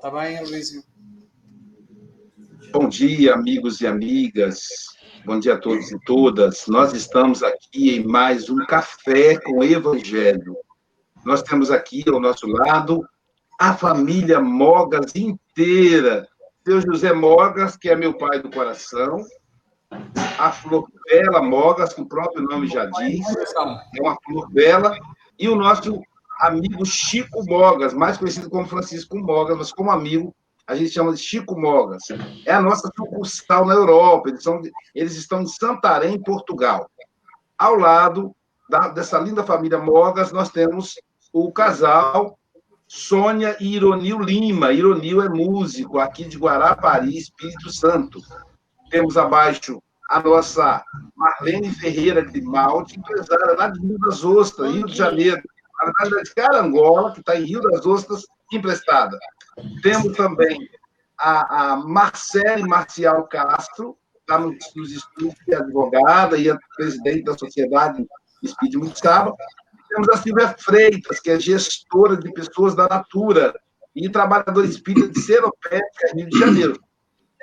Tá bem, Luísio? Bom dia, amigos e amigas. Bom dia a todos e todas. Nós estamos aqui em mais um Café com o Evangelho. Nós temos aqui ao nosso lado a família Mogas inteira. Seu José Mogas, que é meu pai do coração, a flor bela Mogas, que o próprio nome já diz, é uma flor bela, e o nosso amigo Chico Mogas, mais conhecido como Francisco Mogas, mas como amigo, a gente chama de Chico Mogas. É a nossa sucursal na Europa, eles, são, eles estão em Santarém, Portugal. Ao lado da, dessa linda família Mogas, nós temos o casal Sônia e Ironil Lima. Ironil é músico aqui de Guarapari, Espírito Santo. Temos abaixo a nossa Marlene Ferreira Grimaldi, empresária lá de Rio das Ostras, Rio de Janeiro. Na verdade, é de Carangola, que está em Rio das Ostras, emprestada. Temos também a, a Marcele Marcial Castro, está nos, nos estudos, é advogada e é presidente da Sociedade Espírito Municipal. Temos a Silvia Freitas, que é gestora de pessoas da Natura e trabalhadora espírita de Seropédica, Rio de Janeiro.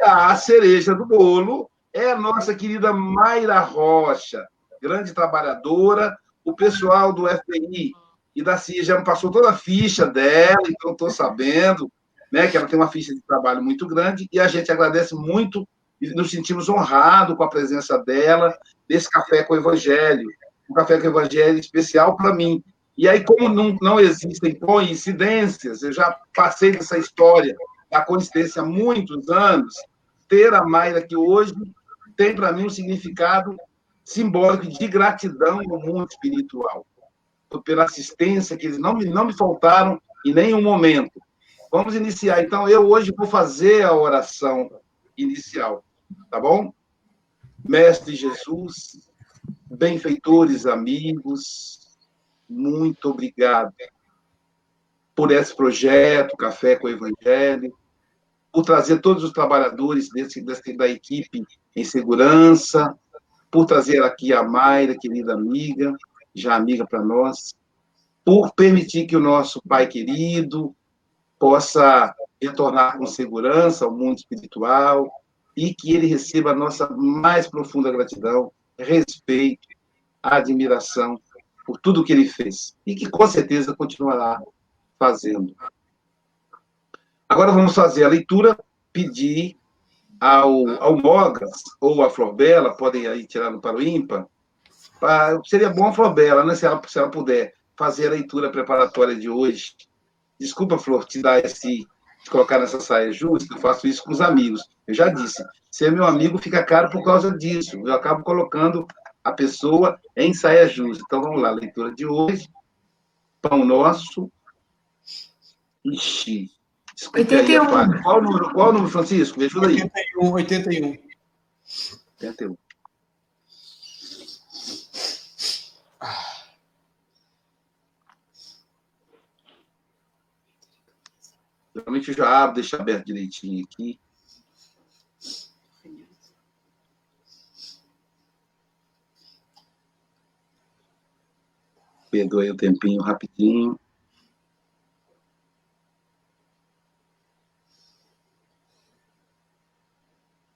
A cereja do bolo é a nossa querida Mayra Rocha, grande trabalhadora. O pessoal do FPI e da CIA já me passou toda a ficha dela, então estou sabendo né, que ela tem uma ficha de trabalho muito grande, e a gente agradece muito e nos sentimos honrados com a presença dela nesse Café com o Evangelho, um Café com o Evangelho especial para mim. E aí, como não, não existem coincidências, eu já passei dessa história da coincidência há muitos anos, ter a Mayra aqui hoje tem para mim um significado simbólico de gratidão no mundo espiritual, pela assistência que eles não me, não me faltaram em nenhum momento. Vamos iniciar. Então, eu hoje vou fazer a oração inicial, tá bom? Mestre Jesus, benfeitores, amigos, muito obrigado por esse projeto, Café com o Evangelho, por trazer todos os trabalhadores desse, desse, da equipe em segurança, por trazer aqui a Mayra, querida amiga, já amiga para nós, por permitir que o nosso Pai querido possa retornar com segurança ao mundo espiritual e que ele receba a nossa mais profunda gratidão, respeito, admiração por tudo que ele fez e que com certeza continuará fazendo. Agora vamos fazer a leitura, pedir ao, ao Mogas ou a Florbela, podem aí tirar no para o ímpar, pra, seria bom a Florbela, né, se ela, se ela puder fazer a leitura preparatória de hoje. Desculpa, Flor, te dar esse, te colocar nessa saia justa, eu faço isso com os amigos. Eu já disse, ser meu amigo fica caro por causa disso. Eu acabo colocando a pessoa em saia justa. Então vamos lá, leitura de hoje. Pão nosso. Ixi, 81. qual o número, qual o número, Francisco? Me ajuda aí. 81, 81. 81. Geralmente eu já abro, deixo aberto direitinho aqui. Perdoe o tempinho rapidinho.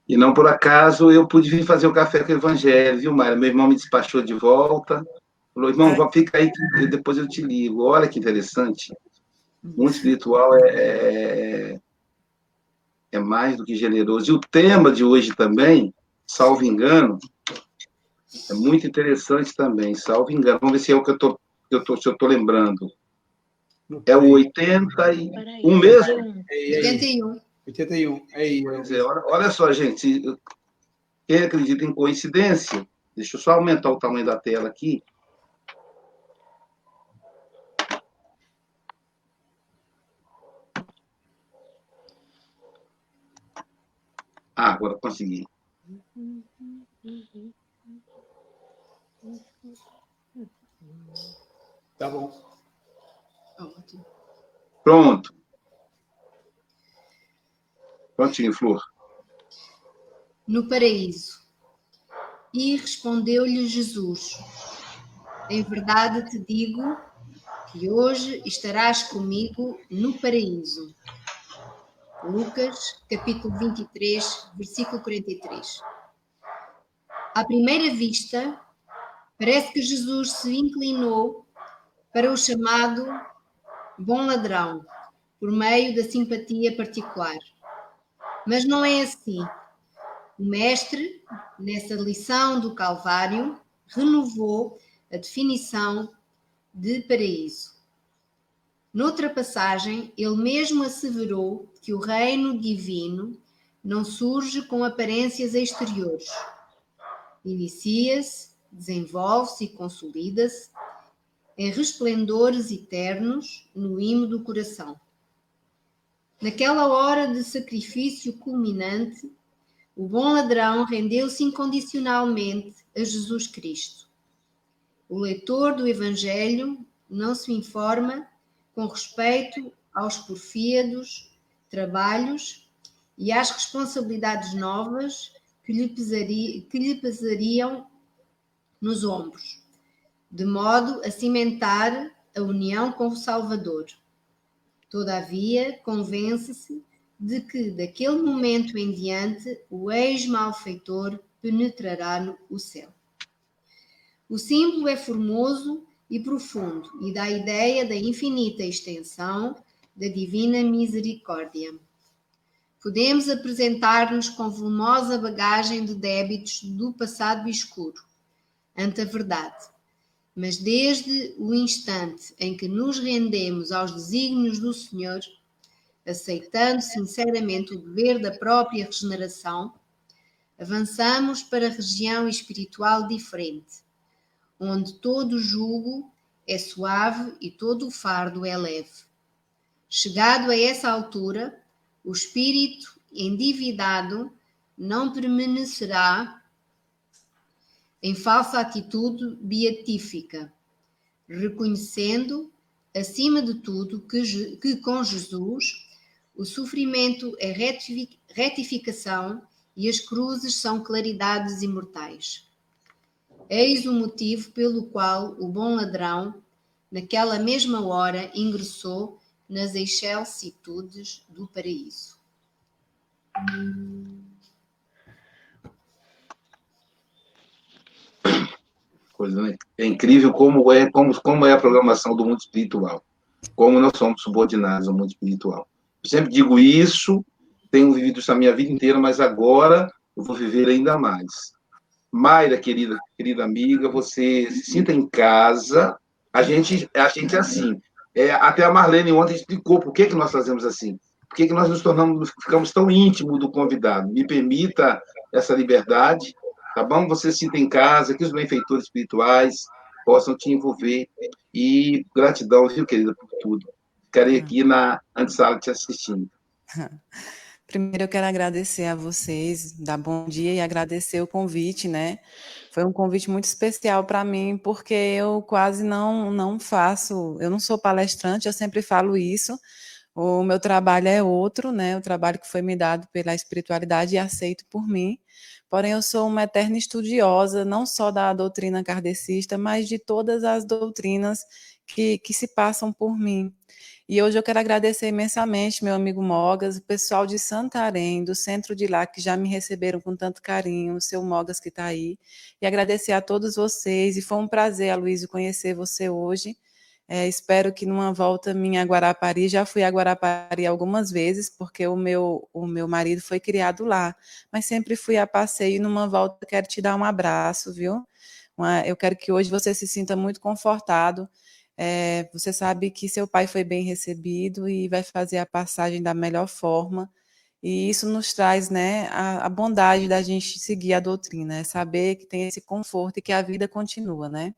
E não por acaso eu pude vir fazer o café com o Evangelho, viu, Mário? Meu irmão me despachou de volta. Falou, irmão, é. fica aí que depois eu te ligo. Olha que interessante. O mundo espiritual é, é, é mais do que generoso. E o tema de hoje também, salvo engano, é muito interessante também, salvo engano. Vamos ver se é o que eu tô, eu tô, se eu estou lembrando. É o 81 mesmo? 81. 81. Aí, dizer, olha, olha só, gente, quem acredita em coincidência, deixa eu só aumentar o tamanho da tela aqui. Ah, agora consegui. Tá bom. Pronto. Prontinho, Flor. No paraíso. E respondeu-lhe Jesus: Em verdade te digo que hoje estarás comigo no paraíso. Lucas, capítulo 23, versículo 43. À primeira vista, parece que Jesus se inclinou para o chamado bom ladrão, por meio da simpatia particular. Mas não é assim. O Mestre, nessa lição do Calvário, renovou a definição de paraíso. Noutra passagem, ele mesmo asseverou que o reino divino não surge com aparências exteriores. Inicia-se, desenvolve-se e consolida-se em resplendores eternos no imo do coração. Naquela hora de sacrifício culminante, o bom ladrão rendeu-se incondicionalmente a Jesus Cristo. O leitor do Evangelho não se informa com respeito aos porfíados trabalhos e às responsabilidades novas que lhe, pesaria, que lhe pesariam nos ombros, de modo a cimentar a união com o Salvador. Todavia, convence-se de que, daquele momento em diante, o ex-malfeitor penetrará no céu. O símbolo é formoso e profundo e dá a ideia da infinita extensão da divina misericórdia. Podemos apresentar-nos com volumosa bagagem de débitos do passado escuro, ante a verdade mas desde o instante em que nos rendemos aos desígnios do Senhor, aceitando sinceramente o dever da própria regeneração, avançamos para a região espiritual diferente, onde todo jugo é suave e todo o fardo é leve. Chegado a essa altura, o espírito endividado não permanecerá em falsa atitude beatífica, reconhecendo, acima de tudo, que, que com Jesus o sofrimento é retificação e as cruzes são claridades imortais. Eis o motivo pelo qual o bom ladrão, naquela mesma hora, ingressou nas excelsitudes do paraíso. Coisa, né? É incrível como é, como, como é a programação do mundo espiritual. Como nós somos subordinados ao mundo espiritual. Eu sempre digo isso, tenho vivido isso a minha vida inteira, mas agora eu vou viver ainda mais. Mayra, querida, querida amiga, você se sinta em casa. A gente, a gente é assim. É, até a Marlene ontem explicou por que, que nós fazemos assim. Por que, que nós nos tornamos, ficamos tão íntimos do convidado. Me permita essa liberdade tá bom? Você sinta em casa, que os benfeitores espirituais possam te envolver. E gratidão, viu, querida, por tudo. Ficarei aqui na antessala te assistindo. Primeiro eu quero agradecer a vocês, dar bom dia e agradecer o convite, né? Foi um convite muito especial para mim, porque eu quase não, não faço, eu não sou palestrante, eu sempre falo isso. O meu trabalho é outro, né? O trabalho que foi me dado pela espiritualidade e aceito por mim. Porém, eu sou uma eterna estudiosa, não só da doutrina kardecista, mas de todas as doutrinas que, que se passam por mim. E hoje eu quero agradecer imensamente meu amigo Mogas, o pessoal de Santarém, do centro de lá, que já me receberam com tanto carinho, o seu Mogas que está aí, e agradecer a todos vocês. E foi um prazer, Aloysio, conhecer você hoje. É, espero que numa volta minha a Guarapari, já fui a Guarapari algumas vezes, porque o meu, o meu marido foi criado lá, mas sempre fui a passeio numa volta quero te dar um abraço, viu? Uma, eu quero que hoje você se sinta muito confortado. É, você sabe que seu pai foi bem recebido e vai fazer a passagem da melhor forma. E isso nos traz né, a, a bondade da gente seguir a doutrina, é saber que tem esse conforto e que a vida continua, né?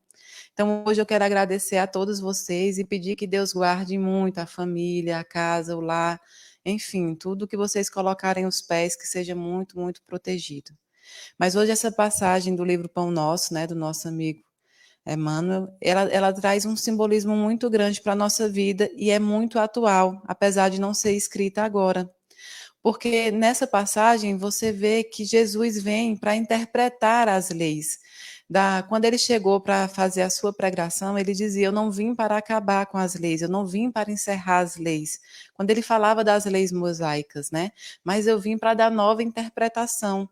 Então, hoje eu quero agradecer a todos vocês e pedir que Deus guarde muito a família, a casa, o lar, enfim, tudo que vocês colocarem os pés, que seja muito, muito protegido. Mas hoje essa passagem do livro Pão Nosso, né, do nosso amigo Emmanuel, ela, ela traz um simbolismo muito grande para a nossa vida e é muito atual, apesar de não ser escrita agora. Porque nessa passagem você vê que Jesus vem para interpretar as leis da, quando ele chegou para fazer a sua pregação, ele dizia: Eu não vim para acabar com as leis, eu não vim para encerrar as leis. Quando ele falava das leis mosaicas, né? Mas eu vim para dar nova interpretação.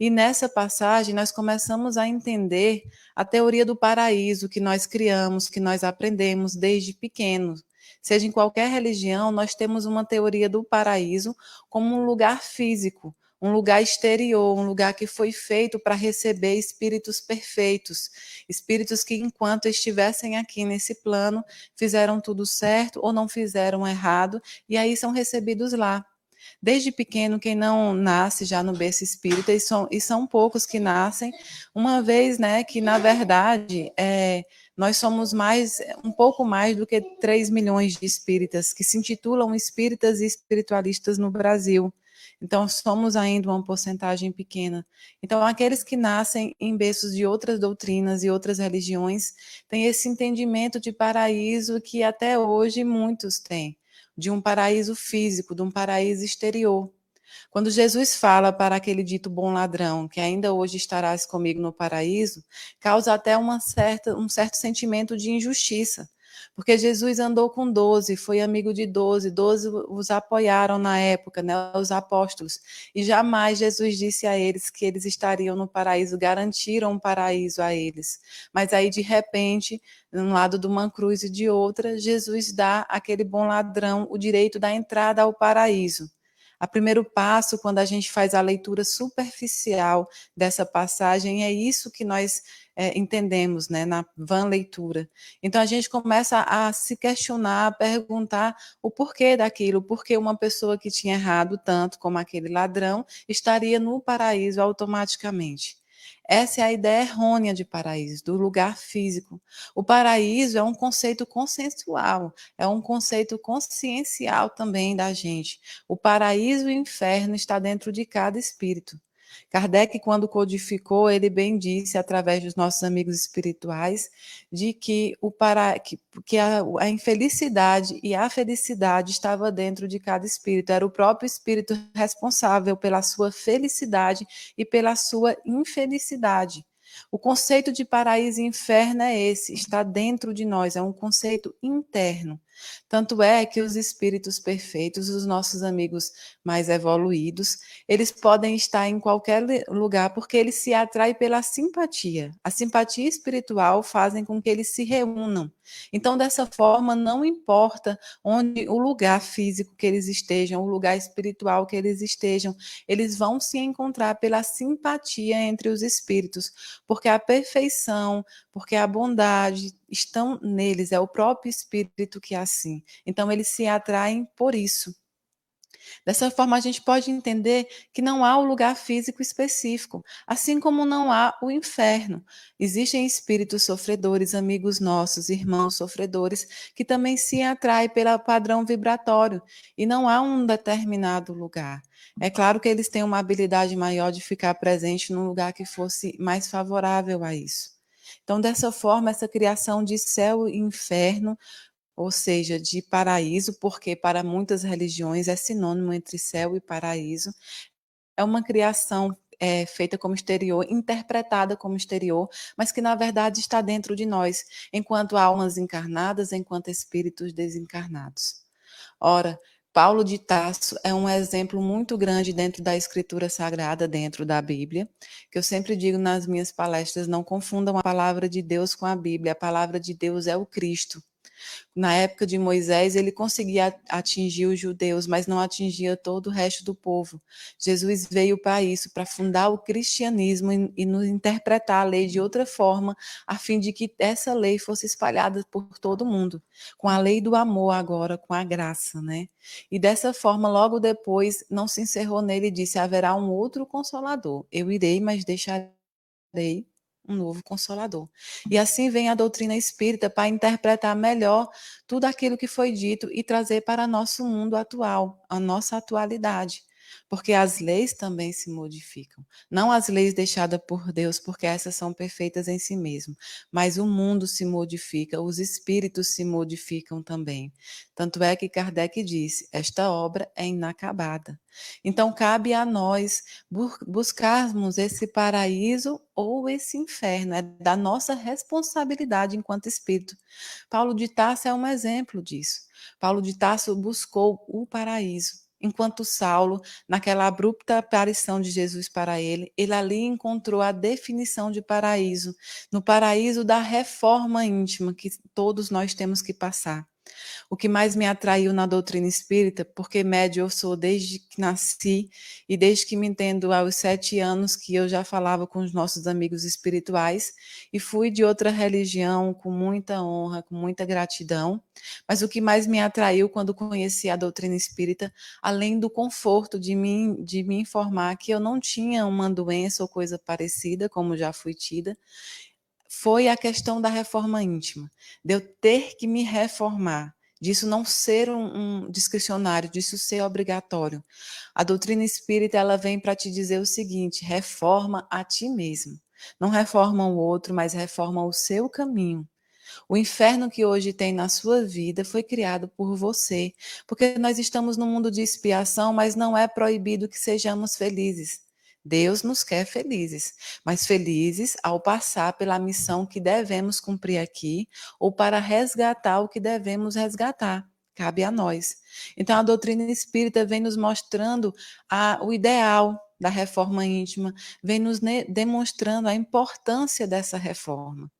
E nessa passagem nós começamos a entender a teoria do paraíso que nós criamos, que nós aprendemos desde pequenos. Seja em qualquer religião, nós temos uma teoria do paraíso como um lugar físico, um lugar exterior, um lugar que foi feito para receber espíritos perfeitos, espíritos que, enquanto estivessem aqui nesse plano, fizeram tudo certo ou não fizeram errado, e aí são recebidos lá. Desde pequeno, quem não nasce já no berço espírita, e são, e são poucos que nascem, uma vez né, que, na verdade, é, nós somos mais, um pouco mais do que 3 milhões de espíritas que se intitulam espíritas e espiritualistas no Brasil. Então, somos ainda uma porcentagem pequena. Então, aqueles que nascem em berços de outras doutrinas e outras religiões têm esse entendimento de paraíso que até hoje muitos têm, de um paraíso físico, de um paraíso exterior. Quando Jesus fala para aquele dito bom ladrão, que ainda hoje estarás comigo no paraíso, causa até uma certa, um certo sentimento de injustiça, porque Jesus andou com doze, foi amigo de doze, doze os apoiaram na época, né, os apóstolos, e jamais Jesus disse a eles que eles estariam no paraíso, garantiram um paraíso a eles. Mas aí, de repente, de um lado de uma cruz e de outra, Jesus dá àquele bom ladrão o direito da entrada ao paraíso. A primeiro passo, quando a gente faz a leitura superficial dessa passagem, é isso que nós é, entendemos né, na van leitura. Então a gente começa a se questionar, a perguntar o porquê daquilo, porque uma pessoa que tinha errado tanto como aquele ladrão estaria no paraíso automaticamente. Essa é a ideia errônea de paraíso, do lugar físico. O paraíso é um conceito consensual, é um conceito consciencial também da gente. O paraíso e o inferno está dentro de cada espírito. Kardec, quando codificou, ele bem disse, através dos nossos amigos espirituais, de que, o para, que, que a, a infelicidade e a felicidade estava dentro de cada espírito. Era o próprio espírito responsável pela sua felicidade e pela sua infelicidade. O conceito de paraíso e inferno é esse, está dentro de nós, é um conceito interno. Tanto é que os espíritos perfeitos, os nossos amigos mais evoluídos, eles podem estar em qualquer lugar porque eles se atraem pela simpatia. A simpatia espiritual fazem com que eles se reúnam. Então, dessa forma, não importa onde o lugar físico que eles estejam, o lugar espiritual que eles estejam, eles vão se encontrar pela simpatia entre os espíritos, porque a perfeição, porque a bondade estão neles, é o próprio espírito que é assim. Então eles se atraem por isso. Dessa forma, a gente pode entender que não há o um lugar físico específico, assim como não há o inferno. Existem espíritos sofredores, amigos nossos, irmãos sofredores, que também se atraem pelo padrão vibratório, e não há um determinado lugar. É claro que eles têm uma habilidade maior de ficar presente num lugar que fosse mais favorável a isso. Então, dessa forma, essa criação de céu e inferno, ou seja, de paraíso, porque para muitas religiões é sinônimo entre céu e paraíso, é uma criação é, feita como exterior, interpretada como exterior, mas que na verdade está dentro de nós, enquanto almas encarnadas, enquanto espíritos desencarnados. Ora, Paulo de Tarso é um exemplo muito grande dentro da escritura sagrada, dentro da Bíblia, que eu sempre digo nas minhas palestras, não confundam a palavra de Deus com a Bíblia. A palavra de Deus é o Cristo. Na época de Moisés, ele conseguia atingir os judeus, mas não atingia todo o resto do povo. Jesus veio para isso, para fundar o cristianismo e, e nos interpretar a lei de outra forma, a fim de que essa lei fosse espalhada por todo mundo, com a lei do amor agora, com a graça, né? E dessa forma, logo depois, não se encerrou nele e disse: haverá um outro consolador. Eu irei, mas deixarei um novo consolador. E assim vem a doutrina espírita para interpretar melhor tudo aquilo que foi dito e trazer para nosso mundo atual, a nossa atualidade. Porque as leis também se modificam. Não as leis deixadas por Deus, porque essas são perfeitas em si mesmo, mas o mundo se modifica, os espíritos se modificam também. Tanto é que Kardec disse: esta obra é inacabada. Então, cabe a nós buscarmos esse paraíso ou esse inferno, é da nossa responsabilidade enquanto espírito. Paulo de Tarso é um exemplo disso. Paulo de Tarso buscou o paraíso enquanto Saulo, naquela abrupta aparição de Jesus para ele, ele ali encontrou a definição de paraíso, no paraíso da reforma íntima que todos nós temos que passar. O que mais me atraiu na doutrina espírita, porque médio eu sou desde que nasci e desde que me entendo aos sete anos que eu já falava com os nossos amigos espirituais e fui de outra religião com muita honra, com muita gratidão. Mas o que mais me atraiu quando conheci a doutrina espírita, além do conforto de me, de me informar que eu não tinha uma doença ou coisa parecida, como já fui tida, foi a questão da reforma íntima, de eu ter que me reformar, disso não ser um, um discricionário, disso ser obrigatório. A doutrina espírita ela vem para te dizer o seguinte: reforma a ti mesmo. Não reforma o outro, mas reforma o seu caminho. O inferno que hoje tem na sua vida foi criado por você, porque nós estamos no mundo de expiação, mas não é proibido que sejamos felizes. Deus nos quer felizes, mas felizes ao passar pela missão que devemos cumprir aqui ou para resgatar o que devemos resgatar. Cabe a nós. Então, a doutrina espírita vem nos mostrando a, o ideal da reforma íntima, vem nos demonstrando a importância dessa reforma.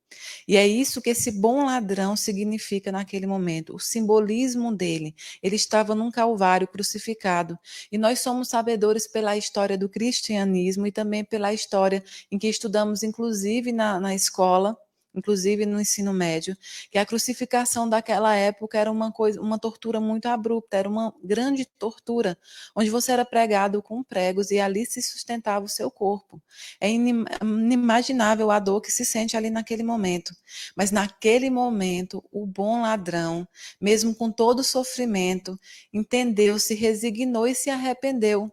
E é isso que esse bom ladrão significa naquele momento, o simbolismo dele. Ele estava num calvário crucificado. E nós somos sabedores pela história do cristianismo e também pela história em que estudamos, inclusive na, na escola, inclusive no ensino médio, que a crucificação daquela época era uma coisa, uma tortura muito abrupta, era uma grande tortura, onde você era pregado com pregos e ali se sustentava o seu corpo. É inimaginável a dor que se sente ali naquele momento. Mas naquele momento, o bom ladrão, mesmo com todo o sofrimento, entendeu, se resignou e se arrependeu.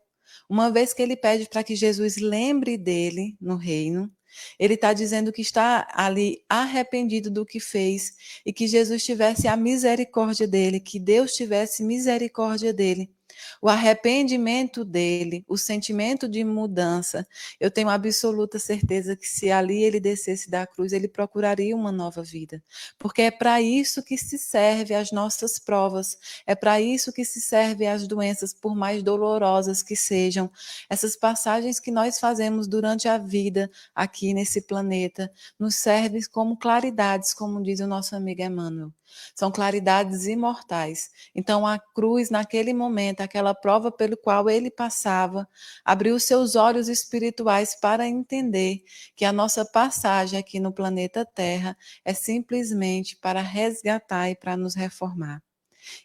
Uma vez que ele pede para que Jesus lembre dele no reino, ele está dizendo que está ali arrependido do que fez e que Jesus tivesse a misericórdia dele, que Deus tivesse misericórdia dele o arrependimento dele, o sentimento de mudança, eu tenho absoluta certeza que se ali ele descesse da cruz, ele procuraria uma nova vida. Porque é para isso que se serve as nossas provas, é para isso que se serve as doenças, por mais dolorosas que sejam. Essas passagens que nós fazemos durante a vida aqui nesse planeta nos servem como claridades, como diz o nosso amigo Emmanuel. São claridades imortais. Então, a cruz, naquele momento, aquela prova pelo qual ele passava, abriu seus olhos espirituais para entender que a nossa passagem aqui no planeta Terra é simplesmente para resgatar e para nos reformar.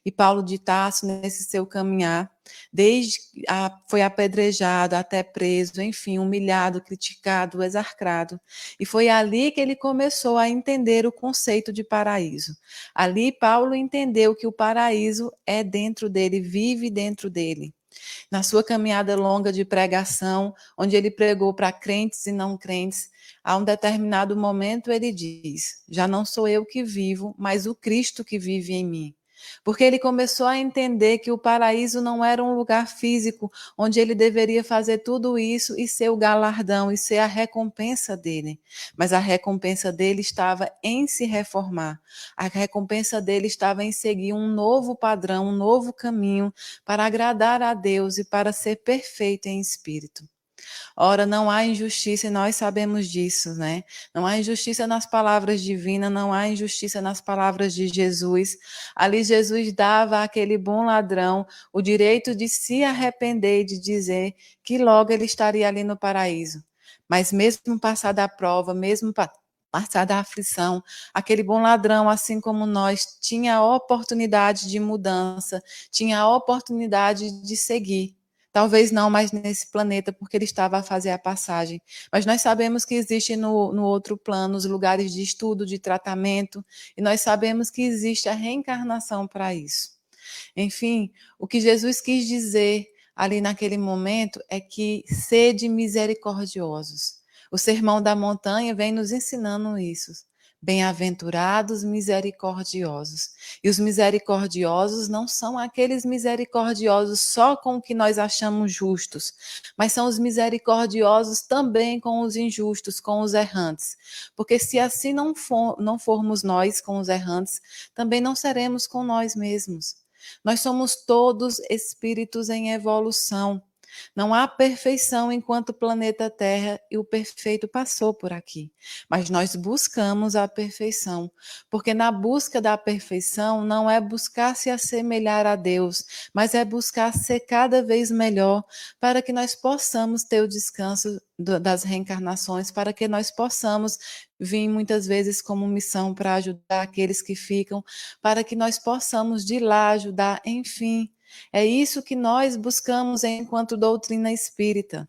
E Paulo de Tarso, nesse seu caminhar, desde a, foi apedrejado até preso, enfim, humilhado, criticado, exarcrado. E foi ali que ele começou a entender o conceito de paraíso. Ali Paulo entendeu que o paraíso é dentro dele, vive dentro dele. Na sua caminhada longa de pregação, onde ele pregou para crentes e não crentes, a um determinado momento ele diz: Já não sou eu que vivo, mas o Cristo que vive em mim. Porque ele começou a entender que o paraíso não era um lugar físico onde ele deveria fazer tudo isso e ser o galardão e ser a recompensa dele. Mas a recompensa dele estava em se reformar. A recompensa dele estava em seguir um novo padrão, um novo caminho para agradar a Deus e para ser perfeito em espírito. Ora, não há injustiça e nós sabemos disso, né? Não há injustiça nas palavras divinas, não há injustiça nas palavras de Jesus. Ali Jesus dava àquele bom ladrão o direito de se arrepender e de dizer que logo ele estaria ali no paraíso. Mas mesmo passada a prova, mesmo passada a aflição, aquele bom ladrão, assim como nós, tinha a oportunidade de mudança, tinha a oportunidade de seguir. Talvez não mais nesse planeta, porque ele estava a fazer a passagem. Mas nós sabemos que existe no, no outro plano os lugares de estudo, de tratamento, e nós sabemos que existe a reencarnação para isso. Enfim, o que Jesus quis dizer ali naquele momento é que sede misericordiosos. O Sermão da Montanha vem nos ensinando isso. Bem-aventurados misericordiosos. E os misericordiosos não são aqueles misericordiosos só com o que nós achamos justos, mas são os misericordiosos também com os injustos, com os errantes. Porque se assim não, for, não formos nós com os errantes, também não seremos com nós mesmos. Nós somos todos espíritos em evolução. Não há perfeição enquanto o planeta Terra e o perfeito passou por aqui. Mas nós buscamos a perfeição, porque na busca da perfeição não é buscar se assemelhar a Deus, mas é buscar ser cada vez melhor para que nós possamos ter o descanso das reencarnações, para que nós possamos vir muitas vezes como missão para ajudar aqueles que ficam, para que nós possamos de lá ajudar, enfim é isso que nós buscamos enquanto doutrina espírita.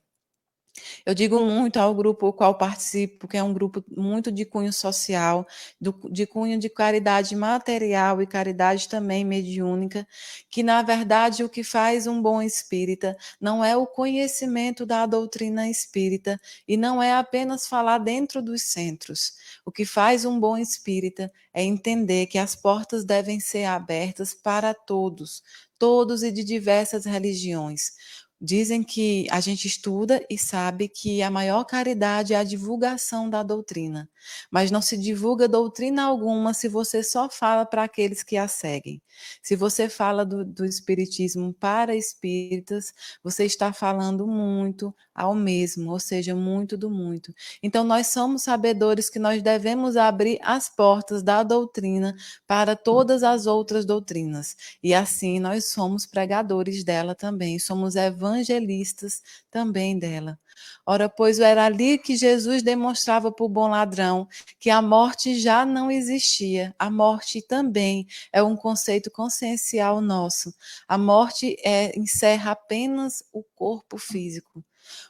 Eu digo muito ao grupo ao qual participo, que é um grupo muito de cunho social, do, de cunho de caridade material e caridade também mediúnica, que na verdade o que faz um bom espírita não é o conhecimento da doutrina espírita e não é apenas falar dentro dos centros. O que faz um bom espírita é entender que as portas devem ser abertas para todos, todos e de diversas religiões. Dizem que a gente estuda e sabe que a maior caridade é a divulgação da doutrina, mas não se divulga doutrina alguma se você só fala para aqueles que a seguem. Se você fala do, do Espiritismo para espíritas, você está falando muito ao mesmo, ou seja, muito do muito. Então, nós somos sabedores que nós devemos abrir as portas da doutrina para todas as outras doutrinas, e assim nós somos pregadores dela também, somos evangélicos evangelistas também dela. Ora, pois era ali que Jesus demonstrava para o bom ladrão que a morte já não existia. A morte também é um conceito consciencial nosso. A morte é, encerra apenas o corpo físico.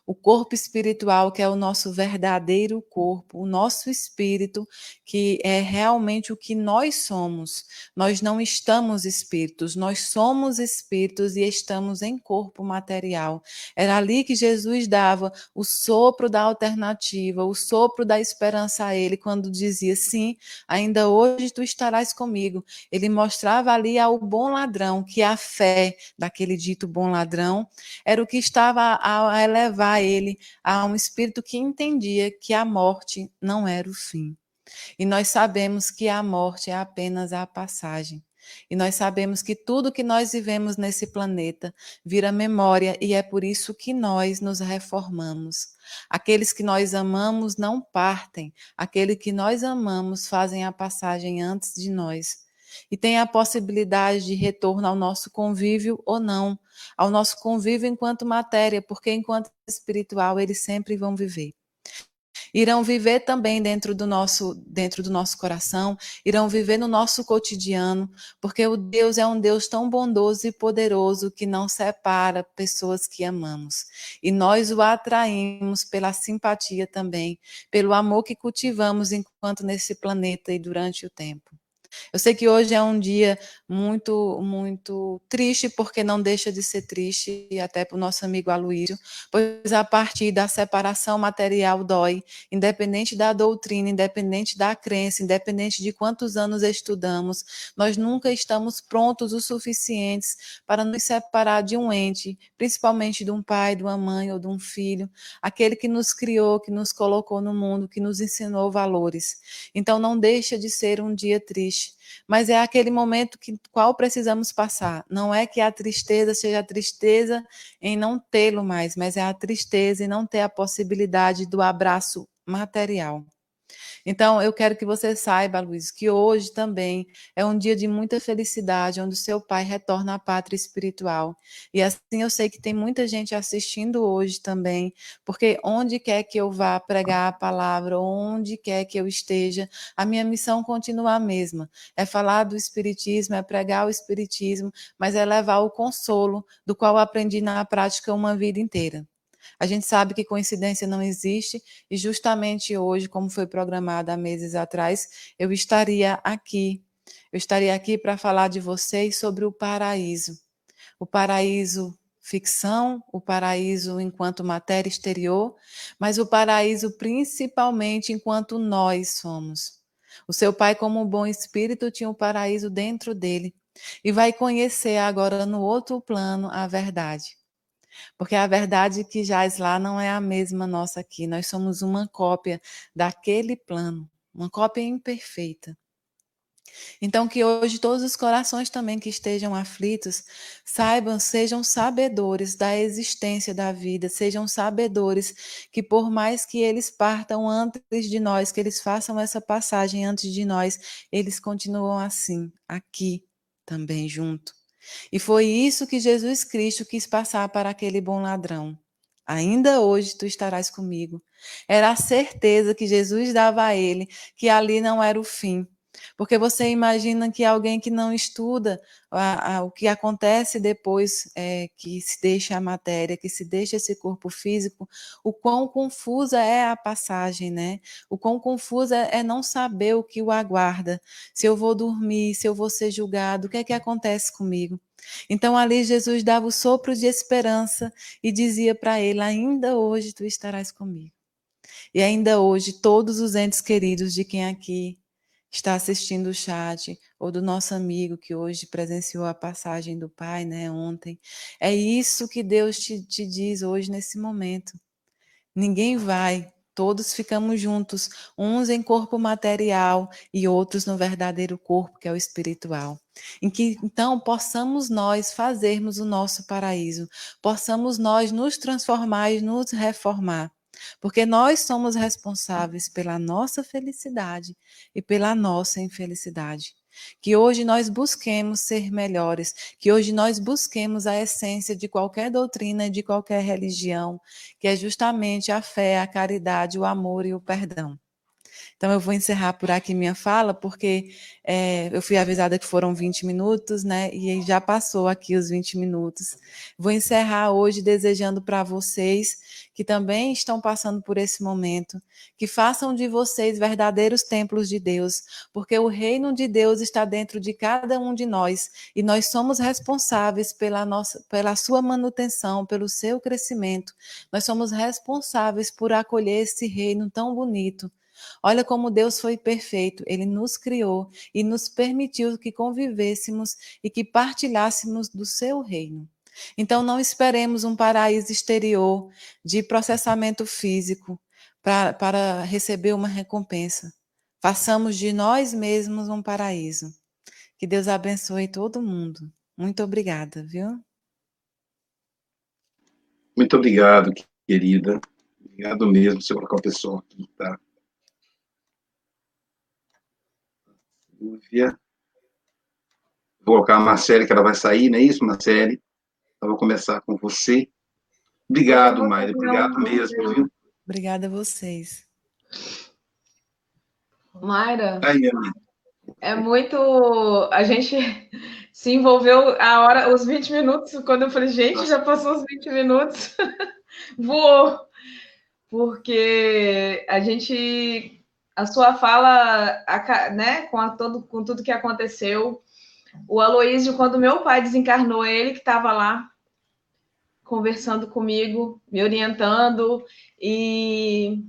O corpo espiritual, que é o nosso verdadeiro corpo, o nosso espírito, que é realmente o que nós somos. Nós não estamos espíritos, nós somos espíritos e estamos em corpo material. Era ali que Jesus dava o sopro da alternativa, o sopro da esperança a ele, quando dizia: Sim, ainda hoje tu estarás comigo. Ele mostrava ali ao bom ladrão que a fé daquele dito bom ladrão era o que estava a elevar levar ele a um espírito que entendia que a morte não era o fim. E nós sabemos que a morte é apenas a passagem. E nós sabemos que tudo que nós vivemos nesse planeta vira memória e é por isso que nós nos reformamos. Aqueles que nós amamos não partem, aqueles que nós amamos fazem a passagem antes de nós e tem a possibilidade de retorno ao nosso convívio ou não, ao nosso convívio enquanto matéria, porque enquanto espiritual eles sempre vão viver. Irão viver também dentro do nosso dentro do nosso coração, irão viver no nosso cotidiano, porque o Deus é um Deus tão bondoso e poderoso que não separa pessoas que amamos. E nós o atraímos pela simpatia também, pelo amor que cultivamos enquanto nesse planeta e durante o tempo. Eu sei que hoje é um dia muito, muito triste, porque não deixa de ser triste, e até para o nosso amigo Aloísio, pois a partir da separação material dói, independente da doutrina, independente da crença, independente de quantos anos estudamos, nós nunca estamos prontos o suficientes para nos separar de um ente, principalmente de um pai, de uma mãe ou de um filho, aquele que nos criou, que nos colocou no mundo, que nos ensinou valores. Então não deixa de ser um dia triste mas é aquele momento que qual precisamos passar. Não é que a tristeza seja a tristeza em não tê-lo mais, mas é a tristeza em não ter a possibilidade do abraço material. Então, eu quero que você saiba, Luiz, que hoje também é um dia de muita felicidade, onde o seu pai retorna à pátria espiritual. E assim eu sei que tem muita gente assistindo hoje também, porque onde quer que eu vá pregar a palavra, onde quer que eu esteja, a minha missão continua a mesma: é falar do espiritismo, é pregar o espiritismo, mas é levar o consolo do qual aprendi na prática uma vida inteira. A gente sabe que coincidência não existe e justamente hoje, como foi programado há meses atrás, eu estaria aqui. Eu estaria aqui para falar de vocês sobre o paraíso. O paraíso ficção, o paraíso enquanto matéria exterior, mas o paraíso principalmente enquanto nós somos. O seu pai, como um bom espírito, tinha o paraíso dentro dele e vai conhecer agora no outro plano a verdade. Porque a verdade que jaz lá não é a mesma nossa aqui. Nós somos uma cópia daquele plano, uma cópia imperfeita. Então, que hoje todos os corações também que estejam aflitos saibam, sejam sabedores da existência da vida, sejam sabedores que, por mais que eles partam antes de nós, que eles façam essa passagem antes de nós, eles continuam assim, aqui também junto. E foi isso que Jesus Cristo quis passar para aquele bom ladrão. Ainda hoje tu estarás comigo. Era a certeza que Jesus dava a ele que ali não era o fim, porque você imagina que alguém que não estuda a, a, o que acontece depois é, que se deixa a matéria, que se deixa esse corpo físico, o quão confusa é a passagem, né? O quão confusa é não saber o que o aguarda. Se eu vou dormir, se eu vou ser julgado, o que é que acontece comigo? Então ali Jesus dava o sopro de esperança e dizia para ele: Ainda hoje tu estarás comigo. E ainda hoje, todos os entes queridos de quem aqui está assistindo o chat, ou do nosso amigo que hoje presenciou a passagem do pai, né, ontem. É isso que Deus te, te diz hoje nesse momento. Ninguém vai, todos ficamos juntos, uns em corpo material e outros no verdadeiro corpo, que é o espiritual. Em que então possamos nós fazermos o nosso paraíso, possamos nós nos transformar e nos reformar porque nós somos responsáveis pela nossa felicidade e pela nossa infelicidade. Que hoje nós busquemos ser melhores, que hoje nós busquemos a essência de qualquer doutrina de qualquer religião, que é justamente a fé, a caridade, o amor e o perdão. Então, eu vou encerrar por aqui minha fala, porque é, eu fui avisada que foram 20 minutos, né? E já passou aqui os 20 minutos. Vou encerrar hoje desejando para vocês que também estão passando por esse momento, que façam de vocês verdadeiros templos de Deus, porque o reino de Deus está dentro de cada um de nós e nós somos responsáveis pela nossa pela sua manutenção, pelo seu crescimento. Nós somos responsáveis por acolher esse reino tão bonito Olha como Deus foi perfeito. Ele nos criou e nos permitiu que convivêssemos e que partilhássemos do seu reino. Então, não esperemos um paraíso exterior de processamento físico pra, para receber uma recompensa. Façamos de nós mesmos um paraíso. Que Deus abençoe todo mundo. Muito obrigada, viu? Muito obrigado, querida. Obrigado mesmo, seu colocar o pessoal aqui, tá? Lúvia. Vou colocar a Marcele, que ela vai sair, não é isso, Marcele? Então, vou começar com você. Obrigado, Maíra. Obrigado mesmo, viu? Obrigada a vocês. Mayra, Aí, é muito. A gente se envolveu a hora, os 20 minutos, quando eu falei, gente, já passou os 20 minutos, voou. Porque a gente a sua fala, né, com, a todo, com tudo que aconteceu, o Aloísio, quando meu pai desencarnou, ele que estava lá conversando comigo, me orientando, e,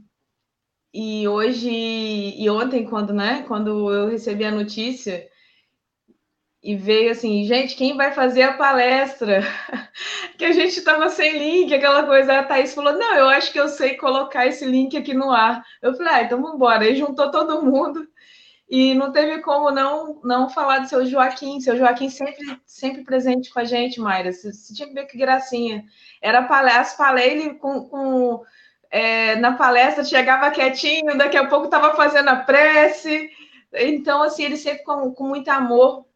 e hoje e ontem, quando, né, quando eu recebi a notícia, e veio assim, gente, quem vai fazer a palestra? que a gente estava sem link, aquela coisa. A Thaís falou: não, eu acho que eu sei colocar esse link aqui no ar. Eu falei: ah, então vamos embora. Aí juntou todo mundo e não teve como não não falar do seu Joaquim. Seu Joaquim sempre, sempre presente com a gente, Mayra. Você, você tinha que ver que gracinha. Era palestra, falei ele com. com é, na palestra chegava quietinho, daqui a pouco estava fazendo a prece. Então, assim, ele sempre com, com muito amor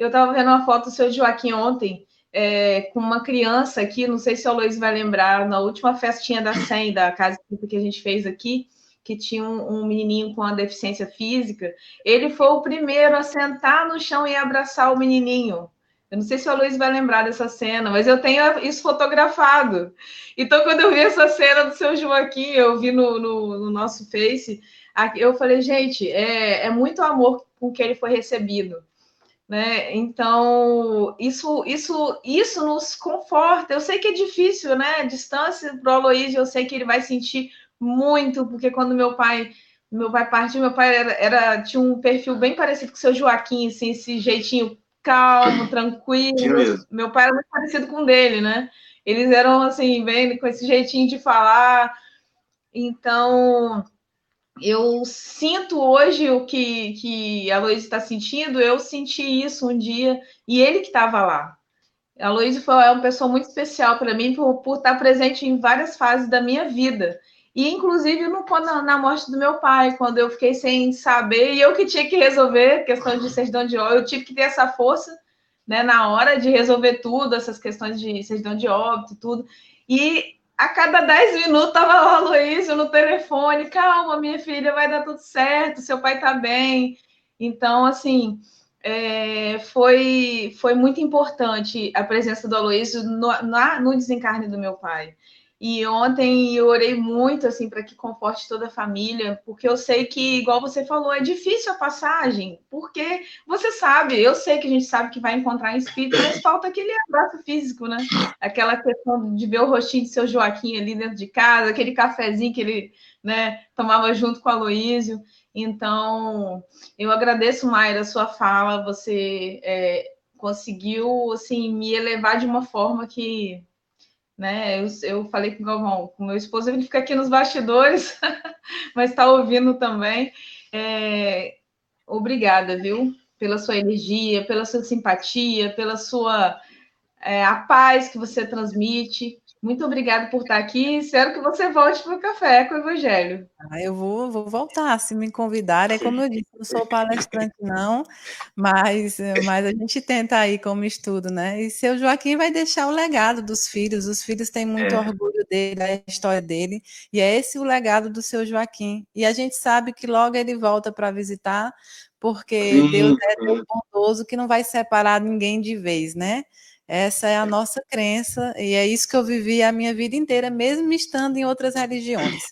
eu estava vendo uma foto do seu Joaquim ontem, é, com uma criança aqui, não sei se o Luiz vai lembrar, na última festinha da SEM, da casa que a gente fez aqui, que tinha um, um menininho com deficiência física, ele foi o primeiro a sentar no chão e abraçar o menininho. Eu não sei se o Luiz vai lembrar dessa cena, mas eu tenho isso fotografado. Então, quando eu vi essa cena do seu Joaquim, eu vi no, no, no nosso Face, eu falei, gente, é, é muito amor com que ele foi recebido né? Então, isso, isso, isso nos conforta. Eu sei que é difícil, né? Distância para o Aloysio, eu sei que ele vai sentir muito, porque quando meu pai meu pai partiu, meu pai era, era, tinha um perfil bem parecido com o seu Joaquim, assim, esse jeitinho calmo, tranquilo. Meu pai era muito parecido com o dele, né? Eles eram assim, bem com esse jeitinho de falar. Então, eu sinto hoje o que, que a Luísa está sentindo, eu senti isso um dia, e ele que estava lá. A Luísa foi uma pessoa muito especial para mim por, por estar presente em várias fases da minha vida. E, inclusive, no, quando, na morte do meu pai, quando eu fiquei sem saber, e eu que tinha que resolver questão de certidão de óbito, eu tive que ter essa força né, na hora de resolver tudo, essas questões de certidão de óbito, tudo. E a cada 10 minutos estava lá o Luísio no telefone, calma, minha filha, vai dar tudo certo, seu pai está bem. Então, assim, é, foi, foi muito importante a presença do Aloysio no, na, no desencarne do meu pai. E ontem eu orei muito assim para que conforte toda a família, porque eu sei que, igual você falou, é difícil a passagem, porque você sabe, eu sei que a gente sabe que vai encontrar em espírito, mas falta aquele abraço físico, né? Aquela questão de ver o rostinho de seu Joaquim ali dentro de casa, aquele cafezinho que ele né, tomava junto com a Aloísio. Então, eu agradeço, Mayra, a sua fala, você é, conseguiu assim, me elevar de uma forma que né? Eu, eu falei com o Galvão, com meu esposo, ele fica aqui nos bastidores, mas está ouvindo também. É, obrigada, viu? Pela sua energia, pela sua simpatia, pela sua é, a paz que você transmite. Muito obrigada por estar aqui. Espero que você volte para o café com o Evangelho. Ah, eu vou, vou voltar, se me convidarem. É como eu disse, não sou palestrante, não, mas, mas a gente tenta aí como estudo, né? E seu Joaquim vai deixar o legado dos filhos. Os filhos têm muito é. orgulho dele, da história dele, e é esse o legado do seu Joaquim. E a gente sabe que logo ele volta para visitar, porque Deus é tão bondoso que não vai separar ninguém de vez, né? Essa é a nossa crença e é isso que eu vivi a minha vida inteira, mesmo estando em outras religiões.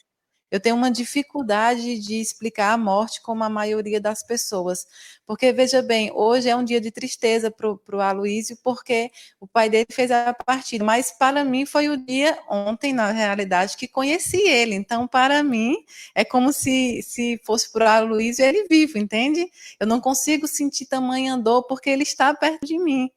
Eu tenho uma dificuldade de explicar a morte como a maioria das pessoas. Porque, veja bem, hoje é um dia de tristeza para o Aloísio, porque o pai dele fez a partida. Mas, para mim, foi o dia, ontem, na realidade, que conheci ele. Então, para mim, é como se, se fosse para o Aloísio ele vivo, entende? Eu não consigo sentir tamanha dor, porque ele está perto de mim.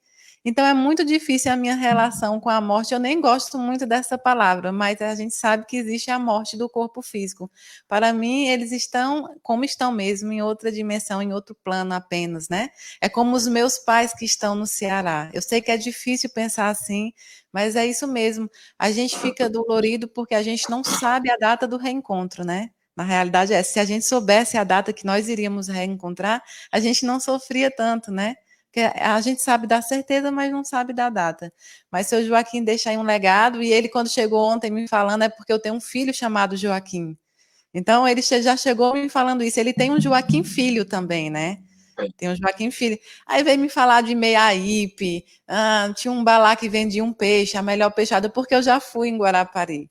Então é muito difícil a minha relação com a morte. Eu nem gosto muito dessa palavra, mas a gente sabe que existe a morte do corpo físico. Para mim, eles estão como estão mesmo, em outra dimensão, em outro plano apenas, né? É como os meus pais que estão no Ceará. Eu sei que é difícil pensar assim, mas é isso mesmo. A gente fica dolorido porque a gente não sabe a data do reencontro, né? Na realidade é, se a gente soubesse a data que nós iríamos reencontrar, a gente não sofria tanto, né? Que a gente sabe da certeza, mas não sabe da data. Mas seu Joaquim deixa aí um legado, e ele, quando chegou ontem me falando, é porque eu tenho um filho chamado Joaquim. Então, ele já chegou me falando isso. Ele tem um Joaquim filho também, né? Tem um Joaquim Filho. Aí veio me falar de Meiaípe, ah, tinha um balá que vendia um peixe, a melhor peixada, porque eu já fui em Guarapari.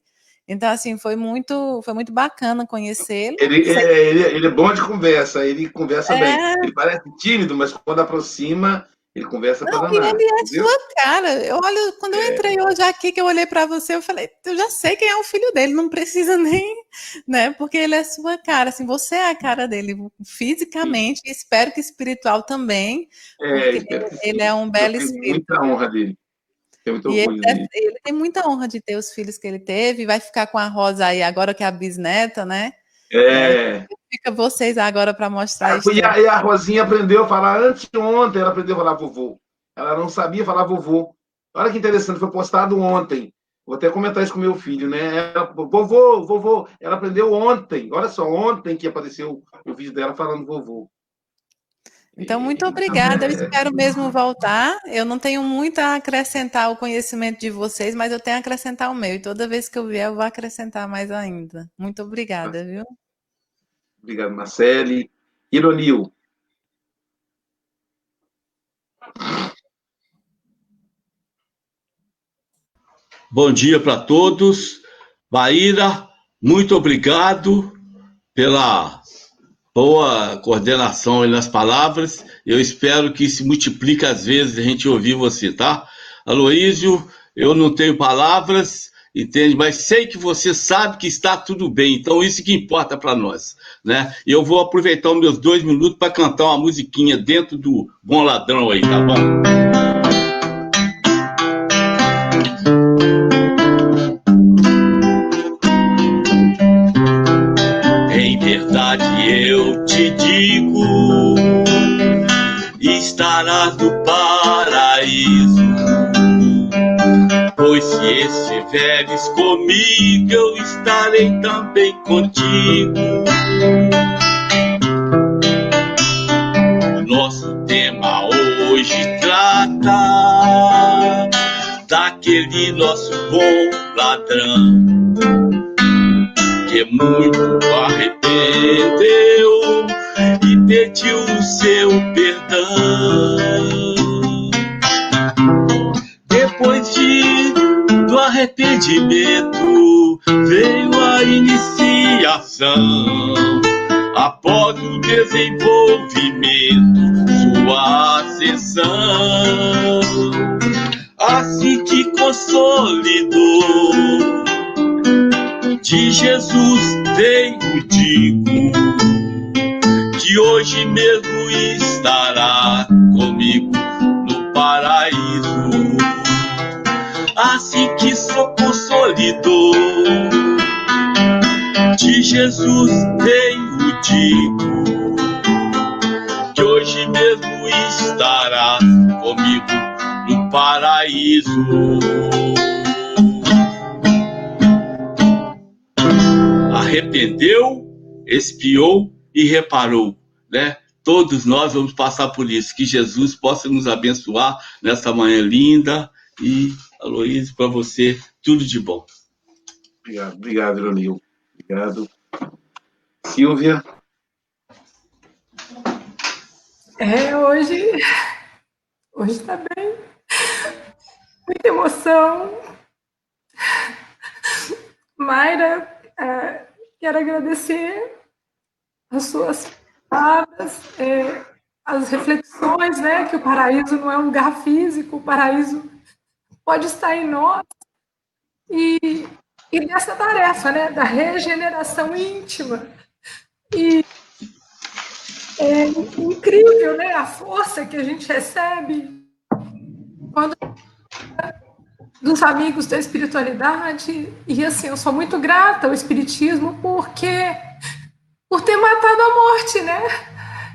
Então, assim, foi muito, foi muito bacana conhecê-lo. Ele, é, ele, ele, é bom de conversa, ele conversa é... bem. Ele parece tímido, mas quando aproxima, ele conversa Não, para ele é entendeu? sua cara. Eu olho, quando eu é. entrei hoje aqui, que eu olhei para você, eu falei, eu já sei quem é o filho dele, não precisa nem, né? Porque ele é sua cara, assim, você é a cara dele fisicamente, e espero que espiritual também. É, ele, ele é um belo espírito. Muita honra dele. E ele, ele, tem muita honra de ter os filhos que ele teve, vai ficar com a Rosa aí agora que é a bisneta, né? É. fica vocês agora para mostrar isso. E a, a Rosinha aprendeu a falar antes de ontem, ela aprendeu a falar vovô. Ela não sabia falar vovô. Olha que interessante, foi postado ontem. Vou até comentar isso com meu filho, né? Ela, vovô, vovô, ela aprendeu ontem. Olha só, ontem que apareceu o vídeo dela falando vovô. Então, muito obrigada. Eu espero mesmo voltar. Eu não tenho muito a acrescentar o conhecimento de vocês, mas eu tenho a acrescentar o meu. E toda vez que eu vier, eu vou acrescentar mais ainda. Muito obrigada, viu? Obrigado, Marcele. Ironil. Bom dia para todos. Baíra, muito obrigado pela boa coordenação nas palavras. Eu espero que se multiplique às vezes a gente ouvir você, tá? Aloísio, eu não tenho palavras, entende? Mas sei que você sabe que está tudo bem, então isso que importa para nós, né? E eu vou aproveitar os meus dois minutos para cantar uma musiquinha dentro do Bom Ladrão aí, tá bom? No paraíso. Pois se estiveres comigo, eu estarei também contigo. Nosso tema hoje trata daquele nosso bom ladrão que muito arrependeu pediu o seu perdão. Depois de, do arrependimento veio a iniciação. Após o desenvolvimento, sua ascensão. Assim que consolidou de Jesus tenho digo que hoje mesmo estará comigo no paraíso. Assim que sou consolidou de Jesus tenho digo que hoje mesmo estará comigo no paraíso. arrependeu, espiou e reparou, né? Todos nós vamos passar por isso. Que Jesus possa nos abençoar nessa manhã linda. E, Aloysio, para você, tudo de bom. Obrigado, obrigado, Ironil. Obrigado. Silvia? É, hoje. Hoje está bem. Muita emoção. Mayra, é, quero agradecer as suas palavras, é, as reflexões, né, que o paraíso não é um lugar físico, o paraíso pode estar em nós, e, e dessa tarefa, né, da regeneração íntima. E é incrível, né, a força que a gente recebe quando dos amigos da espiritualidade e assim eu sou muito grata ao espiritismo porque por ter matado a morte, né?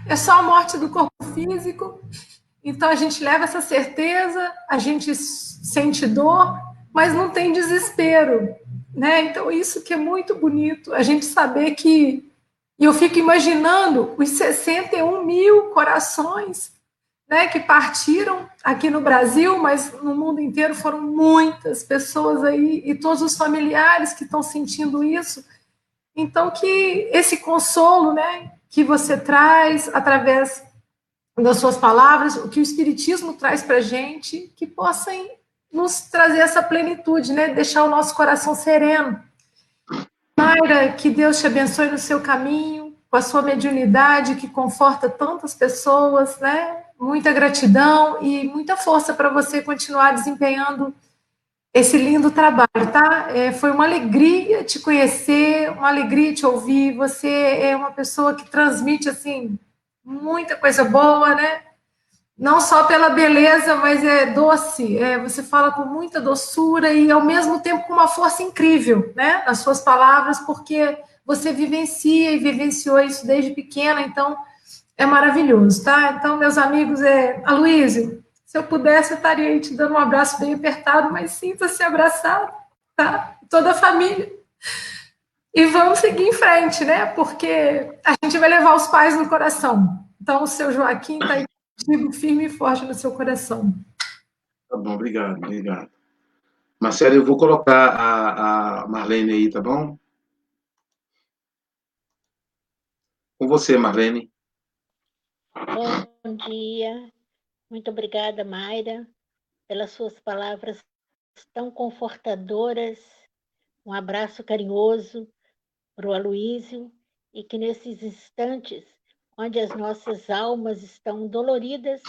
É só a morte do corpo físico. Então a gente leva essa certeza, a gente sente dor, mas não tem desespero, né? Então isso que é muito bonito, a gente saber que e eu fico imaginando os 61 mil corações né, que partiram aqui no Brasil, mas no mundo inteiro foram muitas pessoas aí e todos os familiares que estão sentindo isso. Então que esse consolo, né, que você traz através das suas palavras, o que o espiritismo traz para gente, que possam nos trazer essa plenitude, né, deixar o nosso coração sereno. Mayra, que Deus te abençoe no seu caminho, com a sua mediunidade que conforta tantas pessoas, né? muita gratidão e muita força para você continuar desempenhando esse lindo trabalho, tá? É, foi uma alegria te conhecer, uma alegria te ouvir. Você é uma pessoa que transmite, assim, muita coisa boa, né? Não só pela beleza, mas é doce. É, você fala com muita doçura e, ao mesmo tempo, com uma força incrível, né? Nas suas palavras, porque você vivencia e vivenciou isso desde pequena, então é maravilhoso, tá? Então, meus amigos, é, Aloysio, se eu pudesse, eu estaria aí te dando um abraço bem apertado, mas sinta-se abraçado, tá? Toda a família. E vamos seguir em frente, né? Porque a gente vai levar os pais no coração. Então, o seu Joaquim está aí contigo, firme e forte no seu coração. Tá bom, obrigado, obrigado. Marcelo, eu vou colocar a, a Marlene aí, tá bom? Com você, Marlene. Bom dia. Muito obrigada, Mayra, pelas suas palavras tão confortadoras. Um abraço carinhoso para o Aloísio e que nesses instantes onde as nossas almas estão doloridas,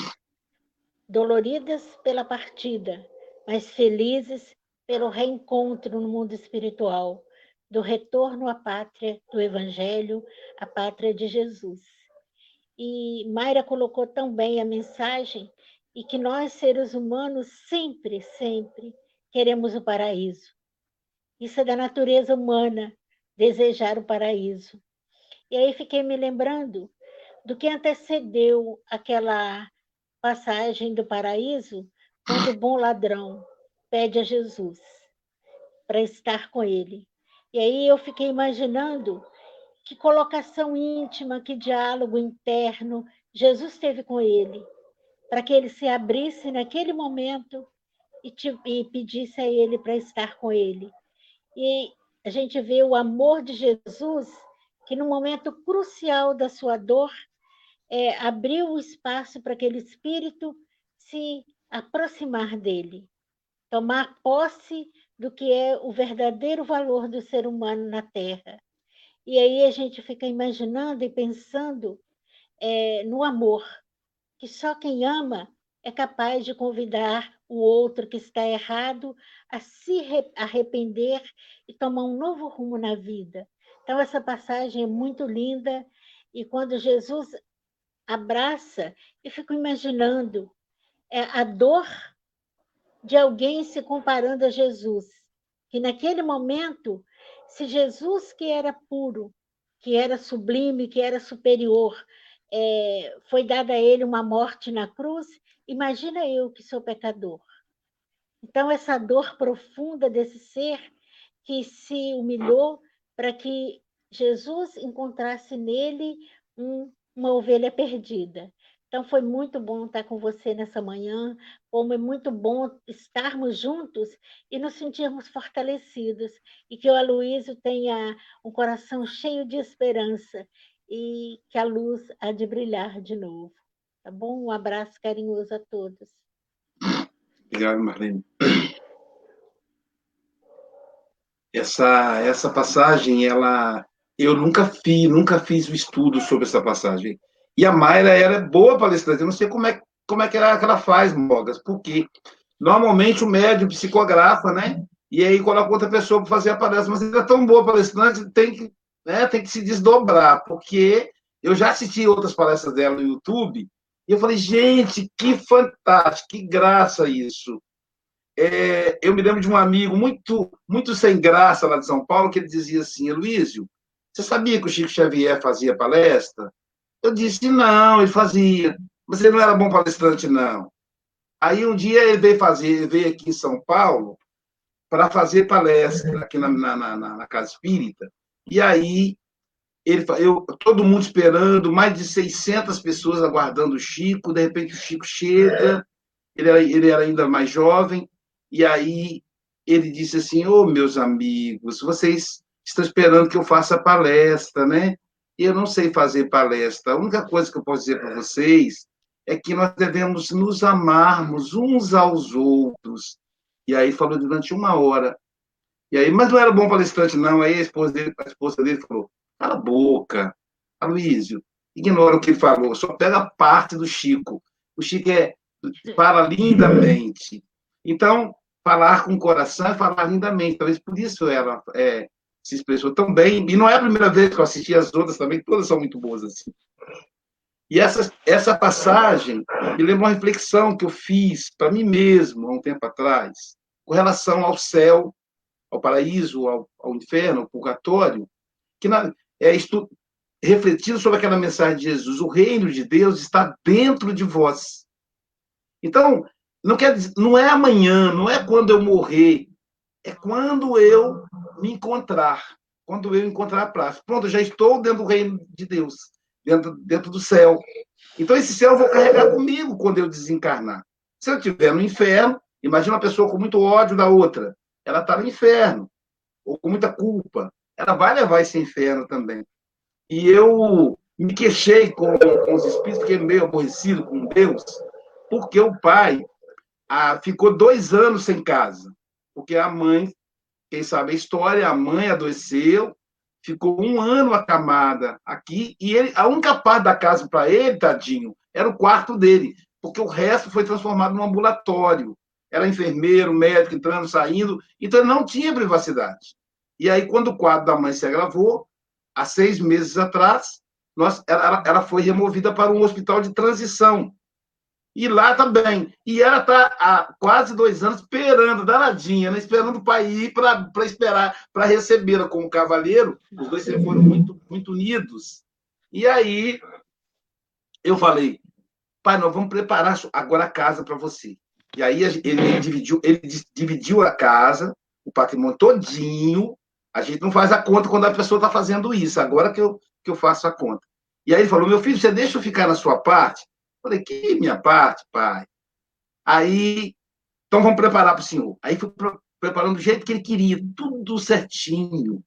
doloridas pela partida, mas felizes pelo reencontro no mundo espiritual, do retorno à pátria do Evangelho, à pátria de Jesus. E Mayra colocou tão bem a mensagem e que nós, seres humanos, sempre, sempre queremos o paraíso. Isso é da natureza humana, desejar o paraíso. E aí fiquei me lembrando do que antecedeu aquela passagem do paraíso, quando o bom ladrão pede a Jesus para estar com ele. E aí eu fiquei imaginando que colocação íntima, que diálogo interno Jesus teve com ele, para que ele se abrisse naquele momento e, te, e pedisse a ele para estar com ele. E a gente vê o amor de Jesus, que no momento crucial da sua dor, é, abriu o espaço para aquele espírito se aproximar dele, tomar posse do que é o verdadeiro valor do ser humano na Terra. E aí a gente fica imaginando e pensando é, no amor, que só quem ama é capaz de convidar o outro que está errado a se arrepender e tomar um novo rumo na vida. Então, essa passagem é muito linda, e quando Jesus abraça, eu fico imaginando é, a dor de alguém se comparando a Jesus, que naquele momento, se Jesus, que era puro, que era sublime, que era superior, é, foi dada a ele uma morte na cruz, imagina eu que sou pecador. Então, essa dor profunda desse ser que se humilhou para que Jesus encontrasse nele um uma ovelha perdida. Então, foi muito bom estar com você nessa manhã, como é muito bom estarmos juntos e nos sentirmos fortalecidos, e que o Aloísio tenha um coração cheio de esperança e que a luz há de brilhar de novo. Tá bom? Um abraço carinhoso a todos. Obrigado, Marlene. Essa, essa passagem, ela eu nunca fiz, nunca fiz o estudo sobre essa passagem. E a Mayra era boa palestrante. Eu não sei como é, como é que, ela, que ela faz, Mogas, porque normalmente o médium psicografa, né? E aí coloca outra pessoa para fazer a palestra. Mas ela é tão boa palestrante, tem que, né, tem que se desdobrar, porque eu já assisti outras palestras dela no YouTube e eu falei, gente, que fantástico, que graça isso. É, eu me lembro de um amigo muito, muito sem graça lá de São Paulo, que ele dizia assim, Luísio, você sabia que o Chico Xavier fazia palestra? Eu disse, não, ele fazia. Mas ele não era bom palestrante, não. Aí um dia ele veio fazer, veio aqui em São Paulo para fazer palestra aqui na, na, na, na, Casa Espírita. E aí ele, eu, todo mundo esperando, mais de 600 pessoas aguardando o Chico. De repente o Chico chega, ele era, ele era ainda mais jovem, e aí ele disse assim: Ô oh, meus amigos, vocês estão esperando que eu faça palestra, né? E eu não sei fazer palestra. A única coisa que eu posso dizer para vocês é que nós devemos nos amarmos uns aos outros. E aí falou durante uma hora. E aí, mas não era bom palestrante, não. Aí a esposa dele, a esposa dele falou: cala a boca, Aloysio, ignora o que ele falou, só pega parte do Chico. O Chico é, fala lindamente. Então, falar com o coração é falar lindamente. Talvez por isso ela é, se expressou tão bem. E não é a primeira vez que eu assisti as outras também, todas são muito boas assim. E essa, essa passagem me lembra uma reflexão que eu fiz para mim mesmo há um tempo atrás, com relação ao céu, ao paraíso, ao, ao inferno, ao purgatório, que na, é estu, refletido sobre aquela mensagem de Jesus: o reino de Deus está dentro de vós. Então, não quer dizer, não é amanhã, não é quando eu morrer, é quando eu me encontrar, quando eu encontrar a praça. Pronto, já estou dentro do reino de Deus, dentro, dentro do céu. Então, esse céu eu vou carregar comigo quando eu desencarnar. Se eu estiver no inferno, imagina uma pessoa com muito ódio da outra. Ela está no inferno, ou com muita culpa. Ela vai levar esse inferno também. E eu me queixei com, com os espíritos, fiquei meio aborrecido com Deus, porque o pai ah, ficou dois anos sem casa porque a mãe, quem sabe a história, a mãe adoeceu, ficou um ano acamada aqui, e ele, a única parte da casa para ele, tadinho, era o quarto dele, porque o resto foi transformado num ambulatório. Era enfermeiro, médico, entrando, saindo, então ele não tinha privacidade. E aí, quando o quadro da mãe se agravou, há seis meses atrás, nós, ela, ela foi removida para um hospital de transição. E lá também. E ela está há quase dois anos esperando, danadinha, né? esperando o pai ir para esperar, para recebê-la como cavaleiro. Os dois sempre foram muito, muito unidos. E aí, eu falei, pai, nós vamos preparar agora a casa para você. E aí ele, dividiu, ele dividiu a casa, o patrimônio todinho. A gente não faz a conta quando a pessoa está fazendo isso. Agora que eu, que eu faço a conta. E aí ele falou, meu filho, você deixa eu ficar na sua parte? Falei, que minha parte, pai? Aí, então vamos preparar para o senhor. Aí fui preparando do jeito que ele queria, tudo certinho.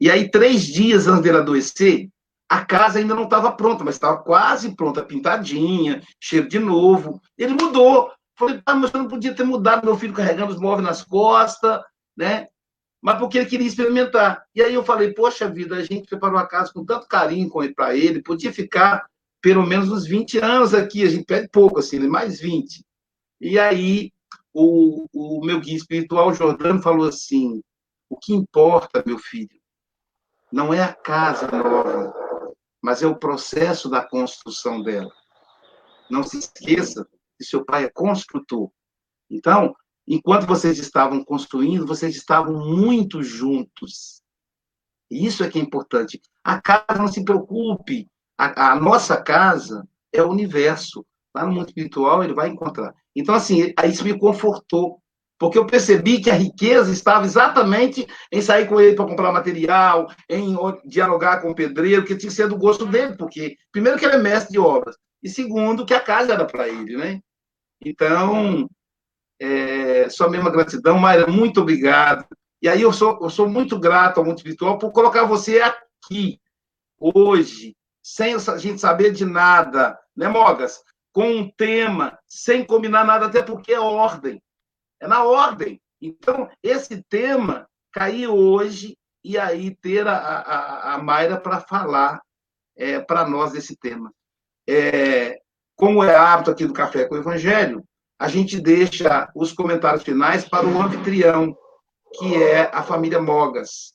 E aí, três dias antes dele adoecer, a casa ainda não estava pronta, mas estava quase pronta, pintadinha, cheiro de novo. Ele mudou. Falei, ah, mas eu não podia ter mudado meu filho carregando os móveis nas costas, né? Mas porque ele queria experimentar. E aí eu falei, poxa vida, a gente preparou a casa com tanto carinho para ele, podia ficar pelo menos uns 20 anos aqui, a gente pede pouco, assim, né? mais 20. E aí o, o meu guia espiritual, Jordano, falou assim, o que importa, meu filho, não é a casa nova, mas é o processo da construção dela. Não se esqueça que seu pai é construtor. Então, enquanto vocês estavam construindo, vocês estavam muito juntos. Isso é que é importante. A casa não se preocupe. A, a nossa casa é o universo. Lá no mundo espiritual ele vai encontrar. Então, assim, isso me confortou. Porque eu percebi que a riqueza estava exatamente em sair com ele para comprar material, em dialogar com o pedreiro, que tinha ser do gosto dele, porque, primeiro, que ele é mestre de obras, e segundo, que a casa era para ele, né? Então, é, só mesma gratidão, Mayra, muito obrigado. E aí eu sou, eu sou muito grato ao Mundo Espiritual por colocar você aqui, hoje, sem a gente saber de nada, né, Mogas? Com um tema, sem combinar nada, até porque é ordem. É na ordem. Então, esse tema cair hoje e aí ter a, a, a Mayra para falar é, para nós desse tema. É, como é hábito aqui do Café com o Evangelho, a gente deixa os comentários finais para o anfitrião, que é a família Mogas.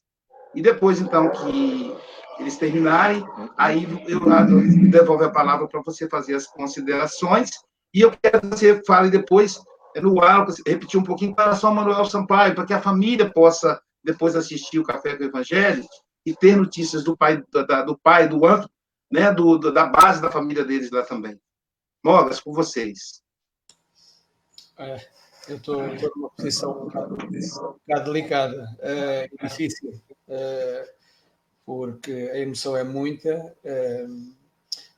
E depois, então, que eles terminarem, aí eu, eu devolvo a palavra para você fazer as considerações. E eu quero que você fale depois é no ar, repetir um pouquinho para só Manuel Sampaio, para que a família possa depois assistir o Café com Evangelho e ter notícias do pai, da, do pai, do anjo, né, do, da base da família deles lá também. Mogas, com vocês. É, eu estou numa posição um um bocado delicada é, difícil, é, porque a emoção é muita é,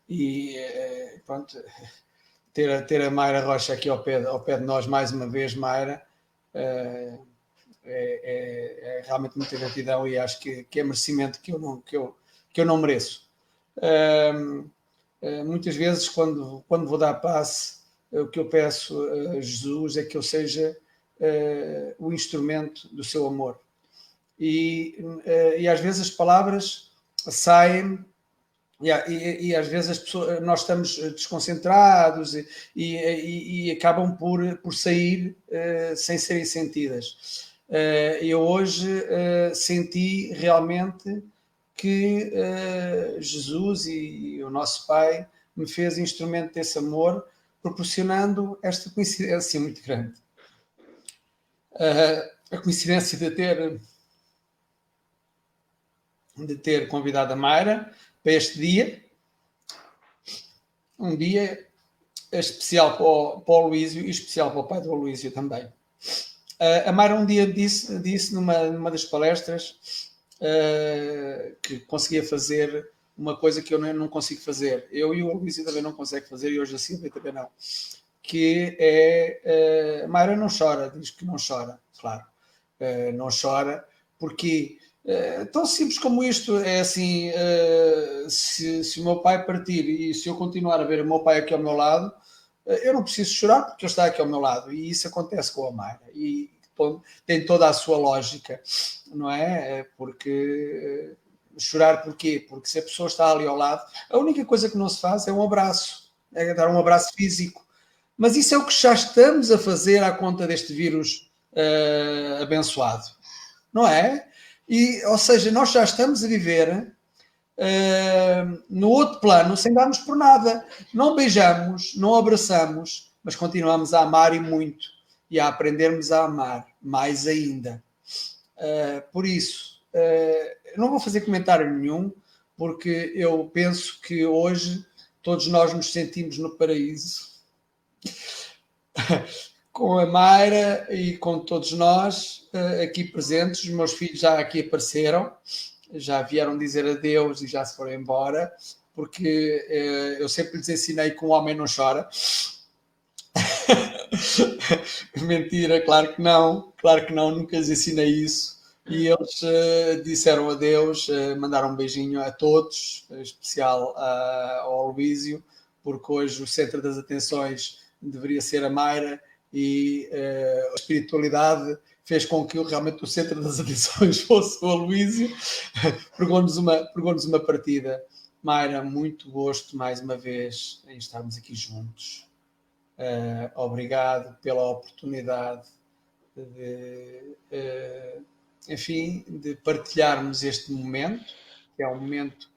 e é, pronto, ter, a, ter a Mayra Rocha aqui ao pé, ao pé de nós mais uma vez, Mayra, é, é, é, realmente muita gratidão e acho que, que, é merecimento que eu não, que eu, que eu não mereço. muitas vezes, quando, quando vou dar passe, o que eu peço a Jesus é que eu seja uh, o instrumento do seu amor. E, uh, e às vezes as palavras saem e, e, e, às vezes pessoas, nós estamos desconcentrados e, e, acabam por, por sair uh, sem serem sentidas. Uh, eu hoje uh, senti realmente que Jesus e o nosso Pai me fez instrumento desse amor proporcionando esta coincidência muito grande. A coincidência de ter de ter convidado a Mayra para este dia, um dia especial para o, o Luísio e especial para o pai do Luísio também. Uh, a Mayra um dia disse, disse numa, numa das palestras uh, que conseguia fazer uma coisa que eu não, consigo fazer. Eu e o Luís também não consegue fazer, e hoje a Silvia também não. Que é. Uh, Mayra não chora, diz que não chora, claro. Uh, não chora, porque. Uh, tão simples como isto é assim: uh, se, se o meu pai partir e se eu continuar a ver o meu pai aqui ao meu lado, eu não preciso chorar porque ele está aqui ao meu lado, e isso acontece com a Mayra. E tem toda a sua lógica, não é? Porque Chorar porquê? Porque se a pessoa está ali ao lado, a única coisa que não se faz é um abraço, é dar um abraço físico. Mas isso é o que já estamos a fazer à conta deste vírus abençoado, não é? E, ou seja, nós já estamos a viver uh, no outro plano sem darmos por nada. Não beijamos, não abraçamos, mas continuamos a amar e muito e a aprendermos a amar mais ainda. Uh, por isso, uh, não vou fazer comentário nenhum, porque eu penso que hoje todos nós nos sentimos no paraíso. com a Mayra e com todos nós uh, aqui presentes, os meus filhos já aqui apareceram, já vieram dizer adeus e já se foram embora, porque eu sempre lhes ensinei que um homem não chora. Mentira, claro que não, claro que não, nunca lhes ensinei isso. E eles uh, disseram adeus, uh, mandaram um beijinho a todos, em especial uh, ao Luísio, porque hoje o centro das atenções deveria ser a Mayra e a espiritualidade fez com que realmente o centro das atenções fosse o Aloísio. Pregou-nos uma, pregou uma partida. Mayra, muito gosto mais uma vez em estarmos aqui juntos. Uh, obrigado pela oportunidade de, uh, enfim, de partilharmos este momento, que é um momento,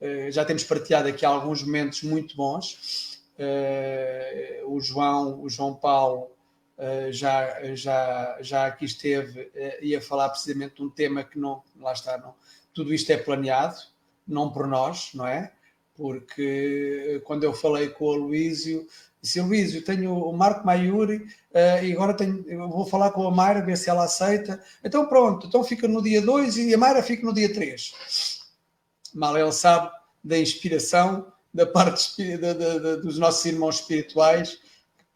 uh, já temos partilhado aqui alguns momentos muito bons. o João, o João Paulo já, já, já aqui esteve e a falar precisamente de um tema que não, lá está, não, tudo isto é planeado, não por nós, não é? Porque quando eu falei com o Aloísio, Disse, Luís, eu tenho o Marco Maiuri uh, e agora tenho, vou falar com a Mayra, ver se ela aceita. Então pronto, então fica no dia 2 e a Mayra fica no dia 3. Mal ele sabe da inspiração da parte de, de, de, dos nossos irmãos espirituais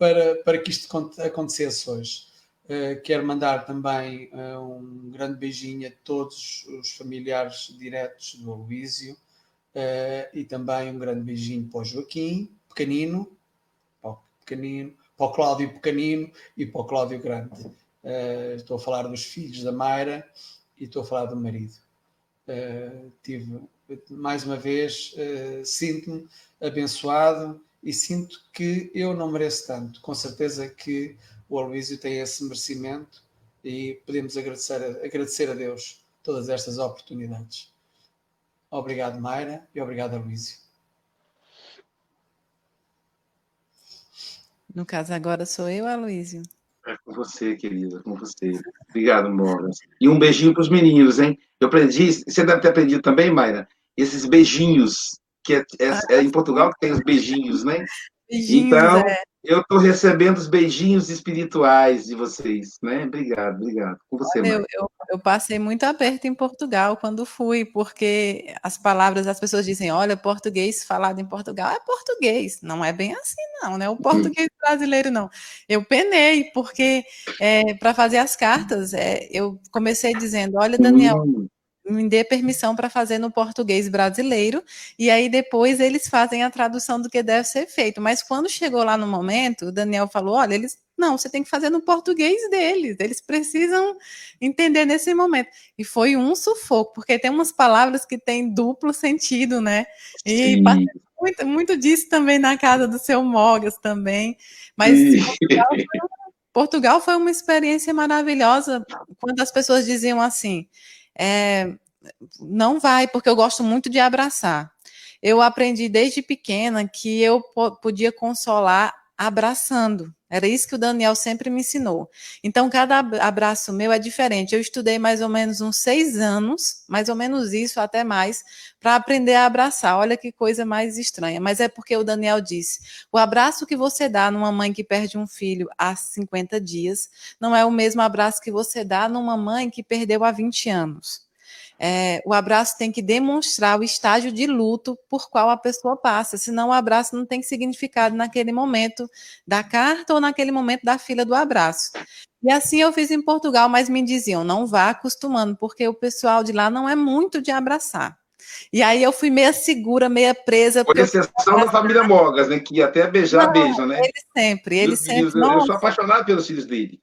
para, para que isto acontecesse hoje. Uh, quero mandar também uh, um grande beijinho a todos os familiares diretos do Aloísio uh, e também um grande beijinho para o Joaquim, pequenino, pequenino, para o Cláudio pequenino e para o Cláudio grande. Estou a falar dos filhos da Mayra e estou a falar do marido. Tive, mais uma vez, sinto-me abençoado e sinto que eu não mereço tanto. Com certeza que o Aloísio tem esse merecimento e podemos agradecer a, agradecer a Deus todas estas oportunidades. Obrigado, Mayra, e obrigado, Aloísio. No caso, agora sou eu, Aloísio. É com você, querida, com você. Obrigado, Morgan. E um beijinho para os meninos, hein? Eu aprendi, você deve ter aprendido também, Mayra, esses beijinhos, que é, é, é em Portugal que tem os beijinhos, né? Beijinhos, então, é. eu estou recebendo os beijinhos espirituais de vocês, né? Obrigado, obrigado. Com você, Olha, eu, eu, eu, passei muito aperto em Portugal quando fui, porque as palavras, as pessoas dizem, olha, português falado em Portugal é português. Não é bem assim, não, né? O português brasileiro, não. Eu penei, porque é, para fazer as cartas, é, eu comecei dizendo, olha, Daniel, hum me dê permissão para fazer no português brasileiro, e aí depois eles fazem a tradução do que deve ser feito. Mas quando chegou lá no momento, o Daniel falou: olha, eles. Não, você tem que fazer no português deles, eles precisam entender nesse momento. E foi um sufoco, porque tem umas palavras que têm duplo sentido, né? E muito, muito disso também na casa do seu Mogas também. Mas Portugal foi, Portugal foi uma experiência maravilhosa quando as pessoas diziam assim é, não vai, porque eu gosto muito de abraçar. Eu aprendi desde pequena que eu podia consolar abraçando. Era isso que o Daniel sempre me ensinou. Então, cada abraço meu é diferente. Eu estudei mais ou menos uns seis anos, mais ou menos isso, até mais, para aprender a abraçar. Olha que coisa mais estranha. Mas é porque o Daniel disse: o abraço que você dá numa mãe que perde um filho há 50 dias não é o mesmo abraço que você dá numa mãe que perdeu há 20 anos é, o abraço tem que demonstrar o estágio de luto por qual a pessoa passa, senão o abraço não tem significado naquele momento da carta ou naquele momento da fila do abraço. E assim eu fiz em Portugal, mas me diziam, não vá acostumando, porque o pessoal de lá não é muito de abraçar. E aí eu fui meia segura, meia presa. Por exceção da família Mogas, né? Que até beijar, não, beija, né? Ele sempre, ele sempre. Eu sou apaixonado pelos filhos dele.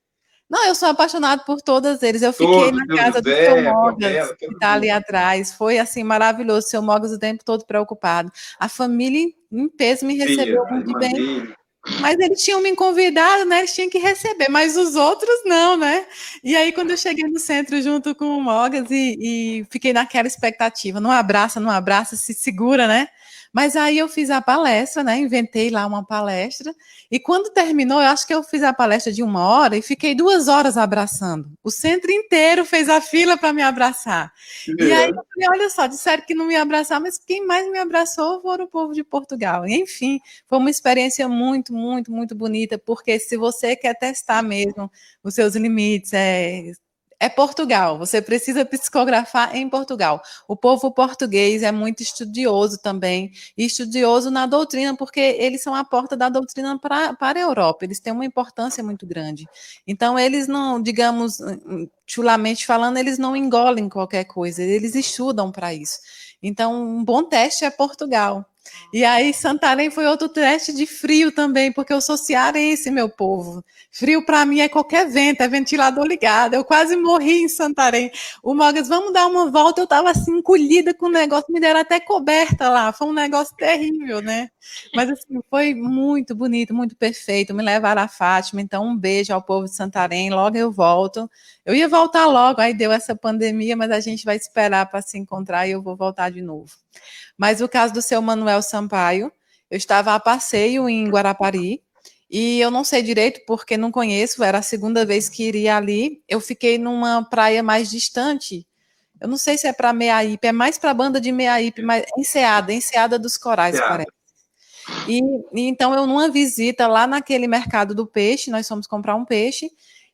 Não, eu sou apaixonado por todas eles. Eu fiquei Todos, na casa do seu Mogas, que está ali atrás. Foi assim maravilhoso. Seu Mogas o tempo todo preocupado. A família em peso me recebeu Sim, muito bem. Mas eles tinham me convidado, né? Eles tinham que receber, mas os outros não, né? E aí, quando eu cheguei no centro junto com o Mogas e, e fiquei naquela expectativa, não abraça, não abraça, se segura, né? Mas aí eu fiz a palestra, né? Inventei lá uma palestra. E quando terminou, eu acho que eu fiz a palestra de uma hora e fiquei duas horas abraçando. O centro inteiro fez a fila para me abraçar. É. E aí eu falei: olha só, disseram que não me abraçar, mas quem mais me abraçou foi o povo de Portugal. E, enfim, foi uma experiência muito, muito, muito bonita, porque se você quer testar mesmo os seus limites, é, é Portugal. Você precisa psicografar em Portugal. O povo português é muito estudioso também, estudioso na doutrina, porque eles são a porta da doutrina pra, para a Europa. Eles têm uma importância muito grande. Então, eles não, digamos, chulamente falando, eles não engolem qualquer coisa, eles estudam para isso. Então, um bom teste é Portugal. E aí, Santarém foi outro teste de frio também, porque eu sou cearense, meu povo. Frio para mim é qualquer vento, é ventilador ligado. Eu quase morri em Santarém. O Mogas, vamos dar uma volta. Eu estava assim, encolhida com o negócio, me deram até coberta lá. Foi um negócio terrível, né? Mas assim, foi muito bonito, muito perfeito. Me levaram a Fátima. Então, um beijo ao povo de Santarém. Logo eu volto. Eu ia voltar logo, aí deu essa pandemia, mas a gente vai esperar para se encontrar e eu vou voltar de novo. Mas o caso do seu Manuel Sampaio, eu estava a passeio em Guarapari e eu não sei direito porque não conheço, era a segunda vez que iria ali. Eu fiquei numa praia mais distante. Eu não sei se é para Meaípe, é mais para a banda de Meaípe, mas Enseada, Enseada dos Corais, parece. E, e, então eu numa visita lá naquele mercado do peixe, nós fomos comprar um peixe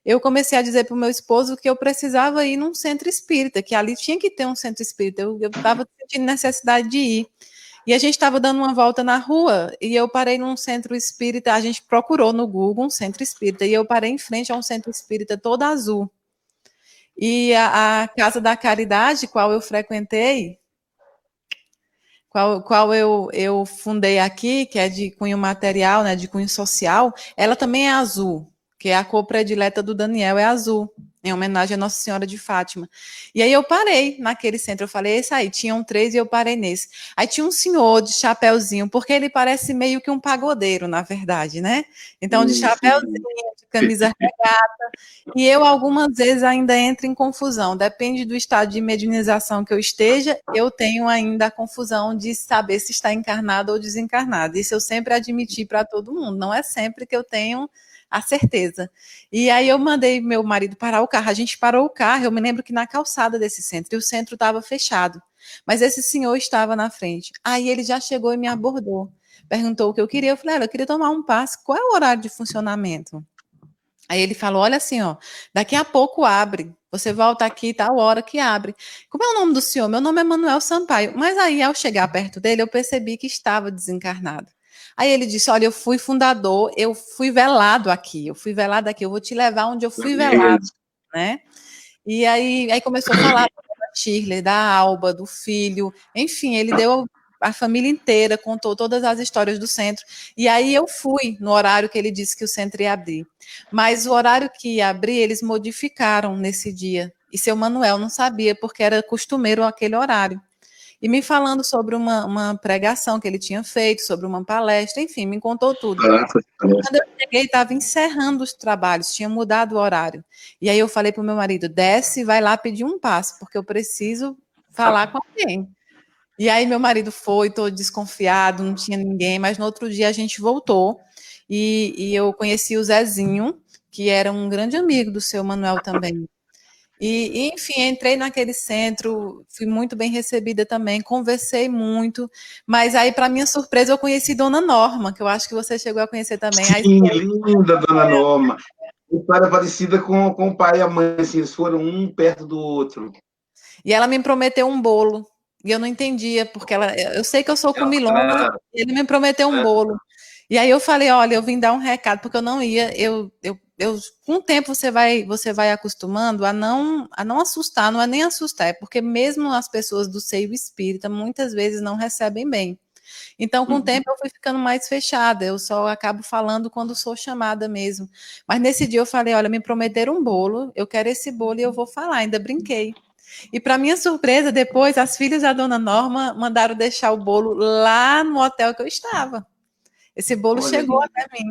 eu comecei a dizer para o meu esposo que eu precisava ir num centro espírita, que ali tinha que ter um centro espírita. Eu estava sentindo necessidade de ir. E a gente estava dando uma volta na rua e eu parei num centro espírita. A gente procurou no Google um centro espírita e eu parei em frente a um centro espírita todo azul. E a, a Casa da Caridade, qual eu frequentei, qual, qual eu, eu fundei aqui, que é de cunho material, né, de cunho social, ela também é azul que é a cor predileta do Daniel é azul, em homenagem à Nossa Senhora de Fátima. E aí eu parei naquele centro, eu falei, esse aí, tinham três e eu parei nesse. Aí tinha um senhor de chapéuzinho, porque ele parece meio que um pagodeiro, na verdade, né? Então, de chapéuzinho, de camisa regata, e eu algumas vezes ainda entro em confusão, depende do estado de medianização que eu esteja, eu tenho ainda a confusão de saber se está encarnado ou desencarnado. Isso eu sempre admiti para todo mundo, não é sempre que eu tenho a certeza. E aí eu mandei meu marido parar o carro. A gente parou o carro, eu me lembro que na calçada desse centro, e o centro estava fechado. Mas esse senhor estava na frente. Aí ele já chegou e me abordou. Perguntou o que eu queria. Eu falei, eu queria tomar um passe. Qual é o horário de funcionamento? Aí ele falou: olha assim, ó, daqui a pouco abre. Você volta aqui, tal hora que abre. Como é o nome do senhor? Meu nome é Manuel Sampaio. Mas aí, ao chegar perto dele, eu percebi que estava desencarnado. Aí ele disse: Olha, eu fui fundador, eu fui velado aqui, eu fui velado aqui, eu vou te levar onde eu fui velado, né? E aí, aí começou a falar da Shirley, da Alba, do filho, enfim, ele deu a família inteira, contou todas as histórias do centro. E aí eu fui no horário que ele disse que o centro ia abrir. Mas o horário que ia abrir, eles modificaram nesse dia. E seu Manuel não sabia, porque era costumeiro aquele horário e me falando sobre uma, uma pregação que ele tinha feito, sobre uma palestra, enfim, me contou tudo. Quando eu cheguei, estava encerrando os trabalhos, tinha mudado o horário. E aí eu falei para o meu marido: desce e vai lá pedir um passo, porque eu preciso falar com alguém. E aí meu marido foi, todo desconfiado, não tinha ninguém, mas no outro dia a gente voltou e, e eu conheci o Zezinho, que era um grande amigo do seu Manuel também. E, enfim, entrei naquele centro, fui muito bem recebida também, conversei muito, mas aí, para minha surpresa, eu conheci Dona Norma, que eu acho que você chegou a conhecer também. Sim, aí, linda Dona Norma. História parecida com, com o pai e a mãe, assim, eles foram um perto do outro. E ela me prometeu um bolo, e eu não entendia, porque ela, eu sei que eu sou comilona, ah, e ele me prometeu um é. bolo. E aí eu falei, olha, eu vim dar um recado, porque eu não ia, eu, eu eu, com o tempo você vai você vai acostumando a não a não assustar, não é nem assustar, é porque mesmo as pessoas do seio espírita muitas vezes não recebem bem. Então, com uhum. o tempo, eu fui ficando mais fechada. Eu só acabo falando quando sou chamada mesmo. Mas nesse dia eu falei: olha, me prometeram um bolo, eu quero esse bolo e eu vou falar. Ainda brinquei. E para minha surpresa, depois as filhas da dona Norma mandaram deixar o bolo lá no hotel que eu estava. Esse bolo Olha chegou até mim.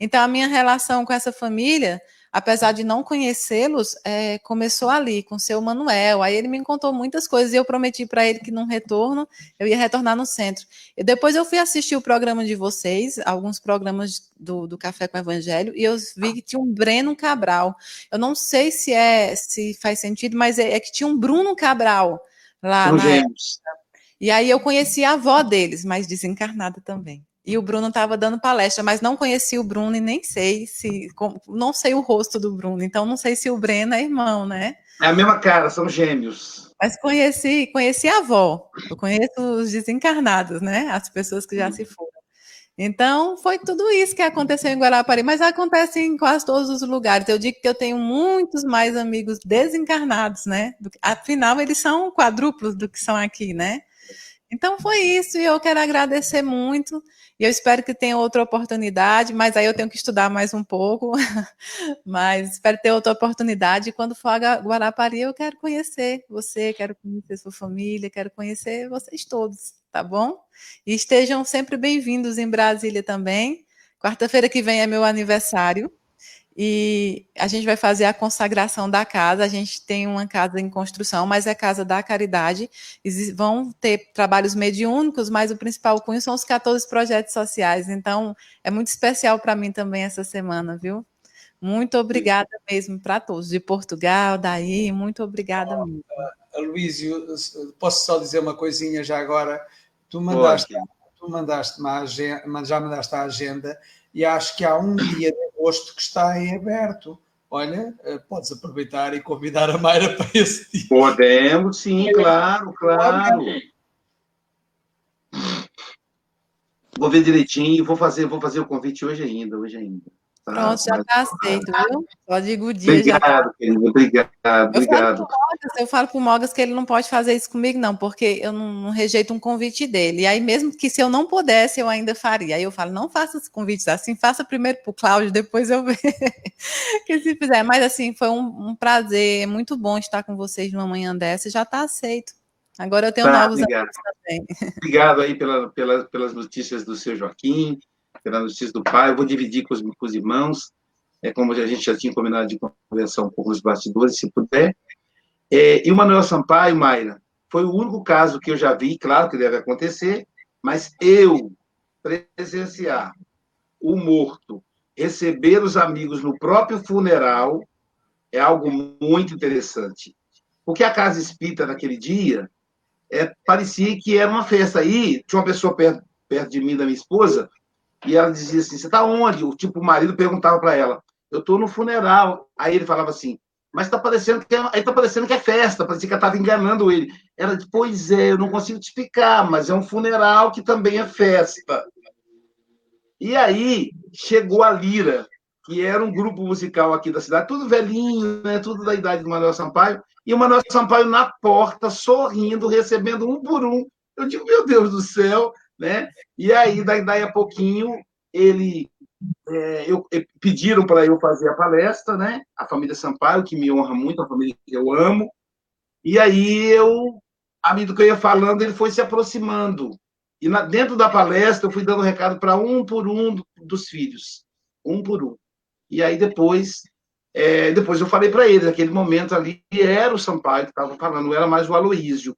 Então a minha relação com essa família apesar de não conhecê-los, é, começou ali com o seu Manuel. Aí ele me contou muitas coisas e eu prometi para ele que num retorno eu ia retornar no centro. E depois eu fui assistir o programa de vocês, alguns programas do, do Café com Evangelho, e eu vi que tinha um Breno Cabral. Eu não sei se é se faz sentido, mas é, é que tinha um Bruno Cabral lá. Na e aí eu conheci a avó deles, mas desencarnada também. E o Bruno estava dando palestra, mas não conheci o Bruno e nem sei se. Não sei o rosto do Bruno, então não sei se o Breno é irmão, né? É a mesma cara, são gêmeos. Mas conheci, conheci a avó, eu conheço os desencarnados, né? As pessoas que já hum. se foram. Então, foi tudo isso que aconteceu em Guarapari, mas acontece em quase todos os lugares. Eu digo que eu tenho muitos mais amigos desencarnados, né? Afinal, eles são quadruplos do que são aqui, né? Então, foi isso, e eu quero agradecer muito. E eu espero que tenha outra oportunidade, mas aí eu tenho que estudar mais um pouco. mas espero ter outra oportunidade. Quando for a Guarapari, eu quero conhecer você, quero conhecer sua família, quero conhecer vocês todos, tá bom? E estejam sempre bem-vindos em Brasília também. Quarta-feira que vem é meu aniversário e a gente vai fazer a consagração da casa. A gente tem uma casa em construção, mas é casa da caridade. Vão ter trabalhos mediúnicos, mas o principal cunho são os 14 projetos sociais. Então, é muito especial para mim também essa semana, viu? Muito obrigada mesmo para todos, de Portugal, daí, muito obrigada mesmo. Luísio, posso só dizer uma coisinha já agora? Tu mandaste, tu mandaste uma agenda, já mandaste a agenda e acho que há um dia de agosto que está em aberto. Olha, eh, podes aproveitar e convidar a Mayra para esse dia. Podemos, sim, claro, claro. Vou ver direitinho e vou fazer, vou fazer o convite hoje ainda, hoje ainda. Tá? Pronto, já está aceito, viu? Só digo o dia. Obrigado, já... querido, obrigado, obrigado. Eu falo para o Mogas que ele não pode fazer isso comigo, não, porque eu não, não, rejeito um convite dele. E aí, mesmo que se eu não pudesse, eu ainda faria. Aí eu falo, não faça os convites assim, faça primeiro para o Cláudio, depois eu vejo que se fizer. Mas assim, foi um, um, prazer, muito bom estar com vocês numa manhã dessa, já está aceito. Agora eu tenho tá, novos obrigado. também. Obrigado aí pela, pela, pelas notícias do seu Joaquim pela notícia do pai, eu vou dividir com os, com os irmãos, é, como a gente já tinha combinado de conversar um pouco nos bastidores, se puder. É, e o Manuel Sampaio, Mayra, foi o único caso que eu já vi, claro que deve acontecer, mas eu presenciar o morto receber os amigos no próprio funeral é algo muito interessante. Porque a casa espírita naquele dia é, parecia que era uma festa. Aí tinha uma pessoa perto, perto de mim, da minha esposa, e ela dizia assim: Você está onde? O tipo, o marido perguntava para ela: Eu estou no funeral. Aí ele falava assim: Mas está parecendo que é, aí tá parecendo que é festa, parecia que ela estava enganando ele. Ela disse: Pois é, eu não consigo te explicar, mas é um funeral que também é festa. E aí chegou a Lira, que era um grupo musical aqui da cidade, tudo velhinho, né? Tudo da idade do Manuel Sampaio, e o Manuel Sampaio na porta, sorrindo, recebendo um por um. Eu digo, meu Deus do céu, né? E aí, daí, daí a pouquinho, ele é, eu, pediram para eu fazer a palestra, né? A família Sampaio, que me honra muito, a família que eu amo. E aí eu, à medida que eu ia falando, ele foi se aproximando. E na, dentro da palestra, eu fui dando recado para um por um dos filhos, um por um. E aí depois, é, depois eu falei para eles, naquele momento ali, era o Sampaio que estava falando, não era mais o Aloísio.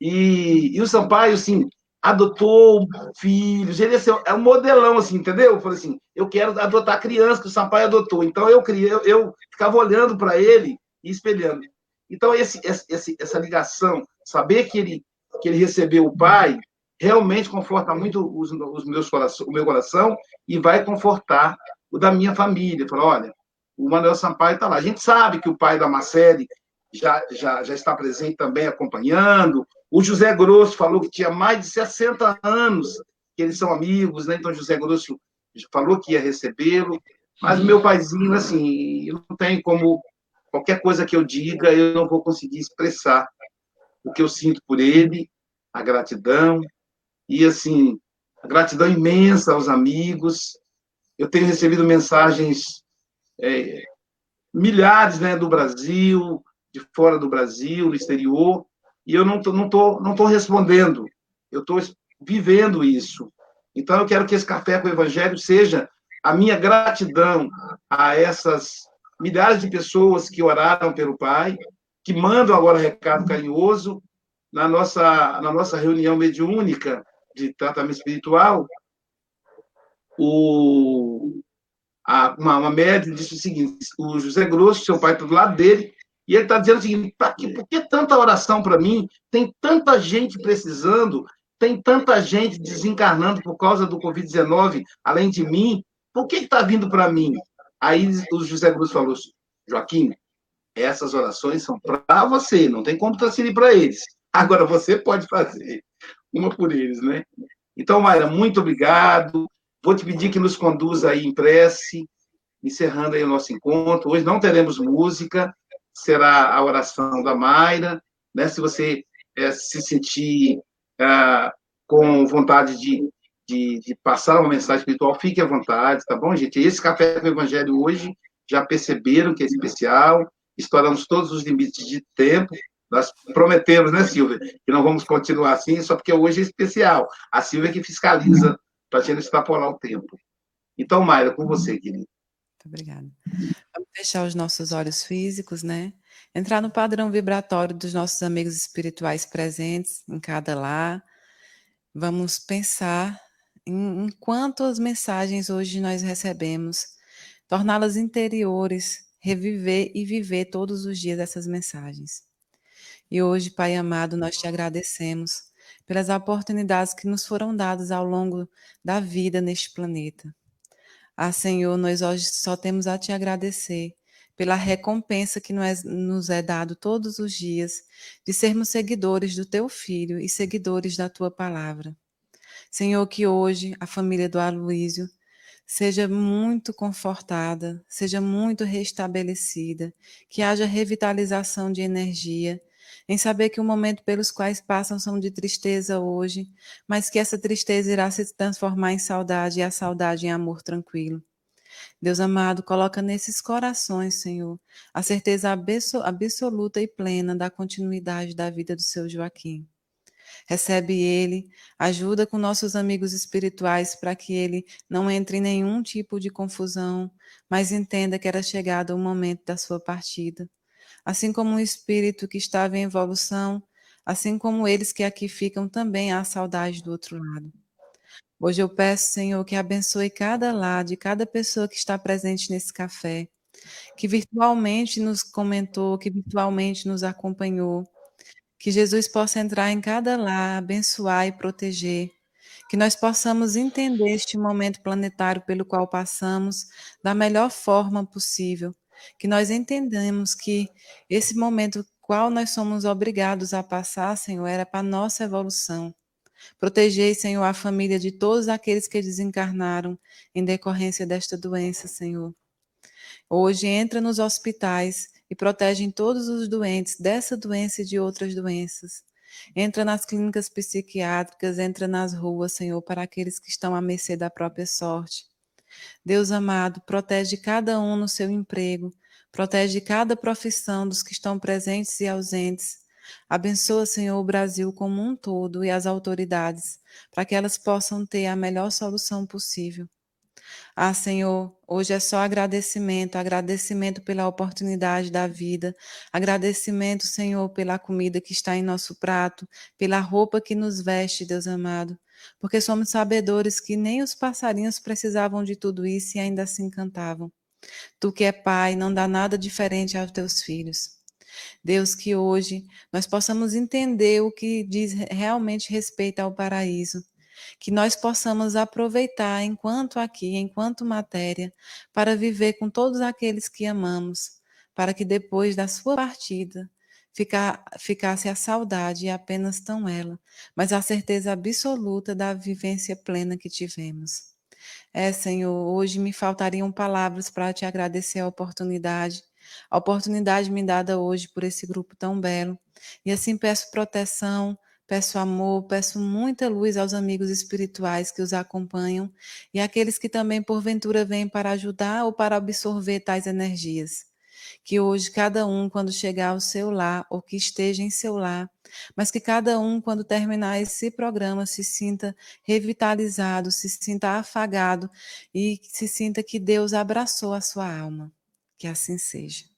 E, e o Sampaio, assim, adotou filhos, ele assim, é um modelão, assim, entendeu? Eu falei assim, eu quero adotar criança que o Sampaio adotou. Então eu criei, eu, eu ficava olhando para ele e espelhando. Então esse, esse, essa ligação, saber que ele que ele recebeu o pai, realmente conforta muito os, os meus coração, o meu coração e vai confortar o da minha família. Fala, olha, o Manuel Sampaio está lá. A gente sabe que o pai da Marcele já, já, já está presente também acompanhando, o José Grosso falou que tinha mais de 60 anos que eles são amigos, né? Então, José Grosso falou que ia recebê-lo. Mas meu paizinho, assim, não tenho como. Qualquer coisa que eu diga, eu não vou conseguir expressar o que eu sinto por ele, a gratidão. E, assim, gratidão imensa aos amigos. Eu tenho recebido mensagens, é, milhares, né, do Brasil, de fora do Brasil, no exterior, e eu não estou não tô, não tô respondendo. Eu estou vivendo isso. Então, eu quero que esse café com o Evangelho seja a minha gratidão a essas milhares de pessoas que oraram pelo Pai, que mandam agora recado carinhoso na nossa, na nossa reunião mediúnica de tratamento espiritual. O, a, uma, uma disse o seguinte: o José Grosso, seu pai, está do lado dele, e ele está dizendo o seguinte: que, por que tanta oração para mim? Tem tanta gente precisando, tem tanta gente desencarnando por causa do Covid-19, além de mim, por que está vindo para mim? Aí o José Grosso falou: Joaquim, essas orações são para você, não tem como transferir para eles. Agora você pode fazer uma por eles, né? Então, Mayra, muito obrigado. Vou te pedir que nos conduza aí em prece, encerrando aí o nosso encontro. Hoje não teremos música, será a oração da Mayra, né? Se você é, se sentir é, com vontade de, de, de, passar uma mensagem espiritual, fique à vontade, tá bom, gente? Esse café com o Evangelho hoje já perceberam que é especial, estouramos todos os limites de tempo. Nós prometemos, né, Silvia, que não vamos continuar assim, só porque hoje é especial. A Silvia que fiscaliza para a gente extrapolar o tempo. Então, Mayra, com você, querida. Muito obrigada. Vamos fechar os nossos olhos físicos, né? Entrar no padrão vibratório dos nossos amigos espirituais presentes em cada lar. Vamos pensar em, em mensagens hoje nós recebemos, torná-las interiores, reviver e viver todos os dias essas mensagens. E hoje, Pai amado, nós te agradecemos pelas oportunidades que nos foram dadas ao longo da vida neste planeta. Ah, Senhor, nós hoje só temos a te agradecer pela recompensa que nos é dado todos os dias de sermos seguidores do teu filho e seguidores da tua palavra. Senhor, que hoje a família do Aloísio seja muito confortada, seja muito restabelecida, que haja revitalização de energia, em saber que o momento pelos quais passam são de tristeza hoje, mas que essa tristeza irá se transformar em saudade e a saudade em amor tranquilo. Deus amado, coloca nesses corações, Senhor, a certeza absoluta e plena da continuidade da vida do seu Joaquim. Recebe ele, ajuda com nossos amigos espirituais para que ele não entre em nenhum tipo de confusão, mas entenda que era chegado o momento da sua partida. Assim como o espírito que estava em evolução, assim como eles que aqui ficam, também há saudade do outro lado. Hoje eu peço, Senhor, que abençoe cada lado e cada pessoa que está presente nesse café, que virtualmente nos comentou, que virtualmente nos acompanhou, que Jesus possa entrar em cada lar, abençoar e proteger. Que nós possamos entender este momento planetário pelo qual passamos da melhor forma possível. Que nós entendamos que esse momento qual nós somos obrigados a passar, Senhor, era para nossa evolução. Protegei, Senhor, a família de todos aqueles que desencarnaram em decorrência desta doença, Senhor. Hoje entra nos hospitais e protegem todos os doentes dessa doença e de outras doenças. Entra nas clínicas psiquiátricas, entra nas ruas, Senhor, para aqueles que estão à mercê da própria sorte. Deus amado, protege cada um no seu emprego, protege cada profissão dos que estão presentes e ausentes. Abençoa, Senhor, o Brasil como um todo e as autoridades, para que elas possam ter a melhor solução possível. Ah, Senhor, hoje é só agradecimento, agradecimento pela oportunidade da vida, agradecimento, Senhor, pela comida que está em nosso prato, pela roupa que nos veste, Deus amado, porque somos sabedores que nem os passarinhos precisavam de tudo isso e ainda se encantavam. Tu que é Pai, não dá nada diferente aos teus filhos. Deus, que hoje nós possamos entender o que diz realmente respeito ao paraíso que nós possamos aproveitar enquanto aqui, enquanto matéria, para viver com todos aqueles que amamos, para que depois da sua partida ficasse a saudade e apenas tão ela, mas a certeza absoluta da vivência plena que tivemos. É, Senhor, hoje me faltariam palavras para te agradecer a oportunidade, a oportunidade me dada hoje por esse grupo tão belo, e assim peço proteção, Peço amor, peço muita luz aos amigos espirituais que os acompanham e àqueles que também, porventura, vêm para ajudar ou para absorver tais energias. Que hoje cada um, quando chegar ao seu lar, ou que esteja em seu lar, mas que cada um, quando terminar esse programa, se sinta revitalizado, se sinta afagado e se sinta que Deus abraçou a sua alma. Que assim seja.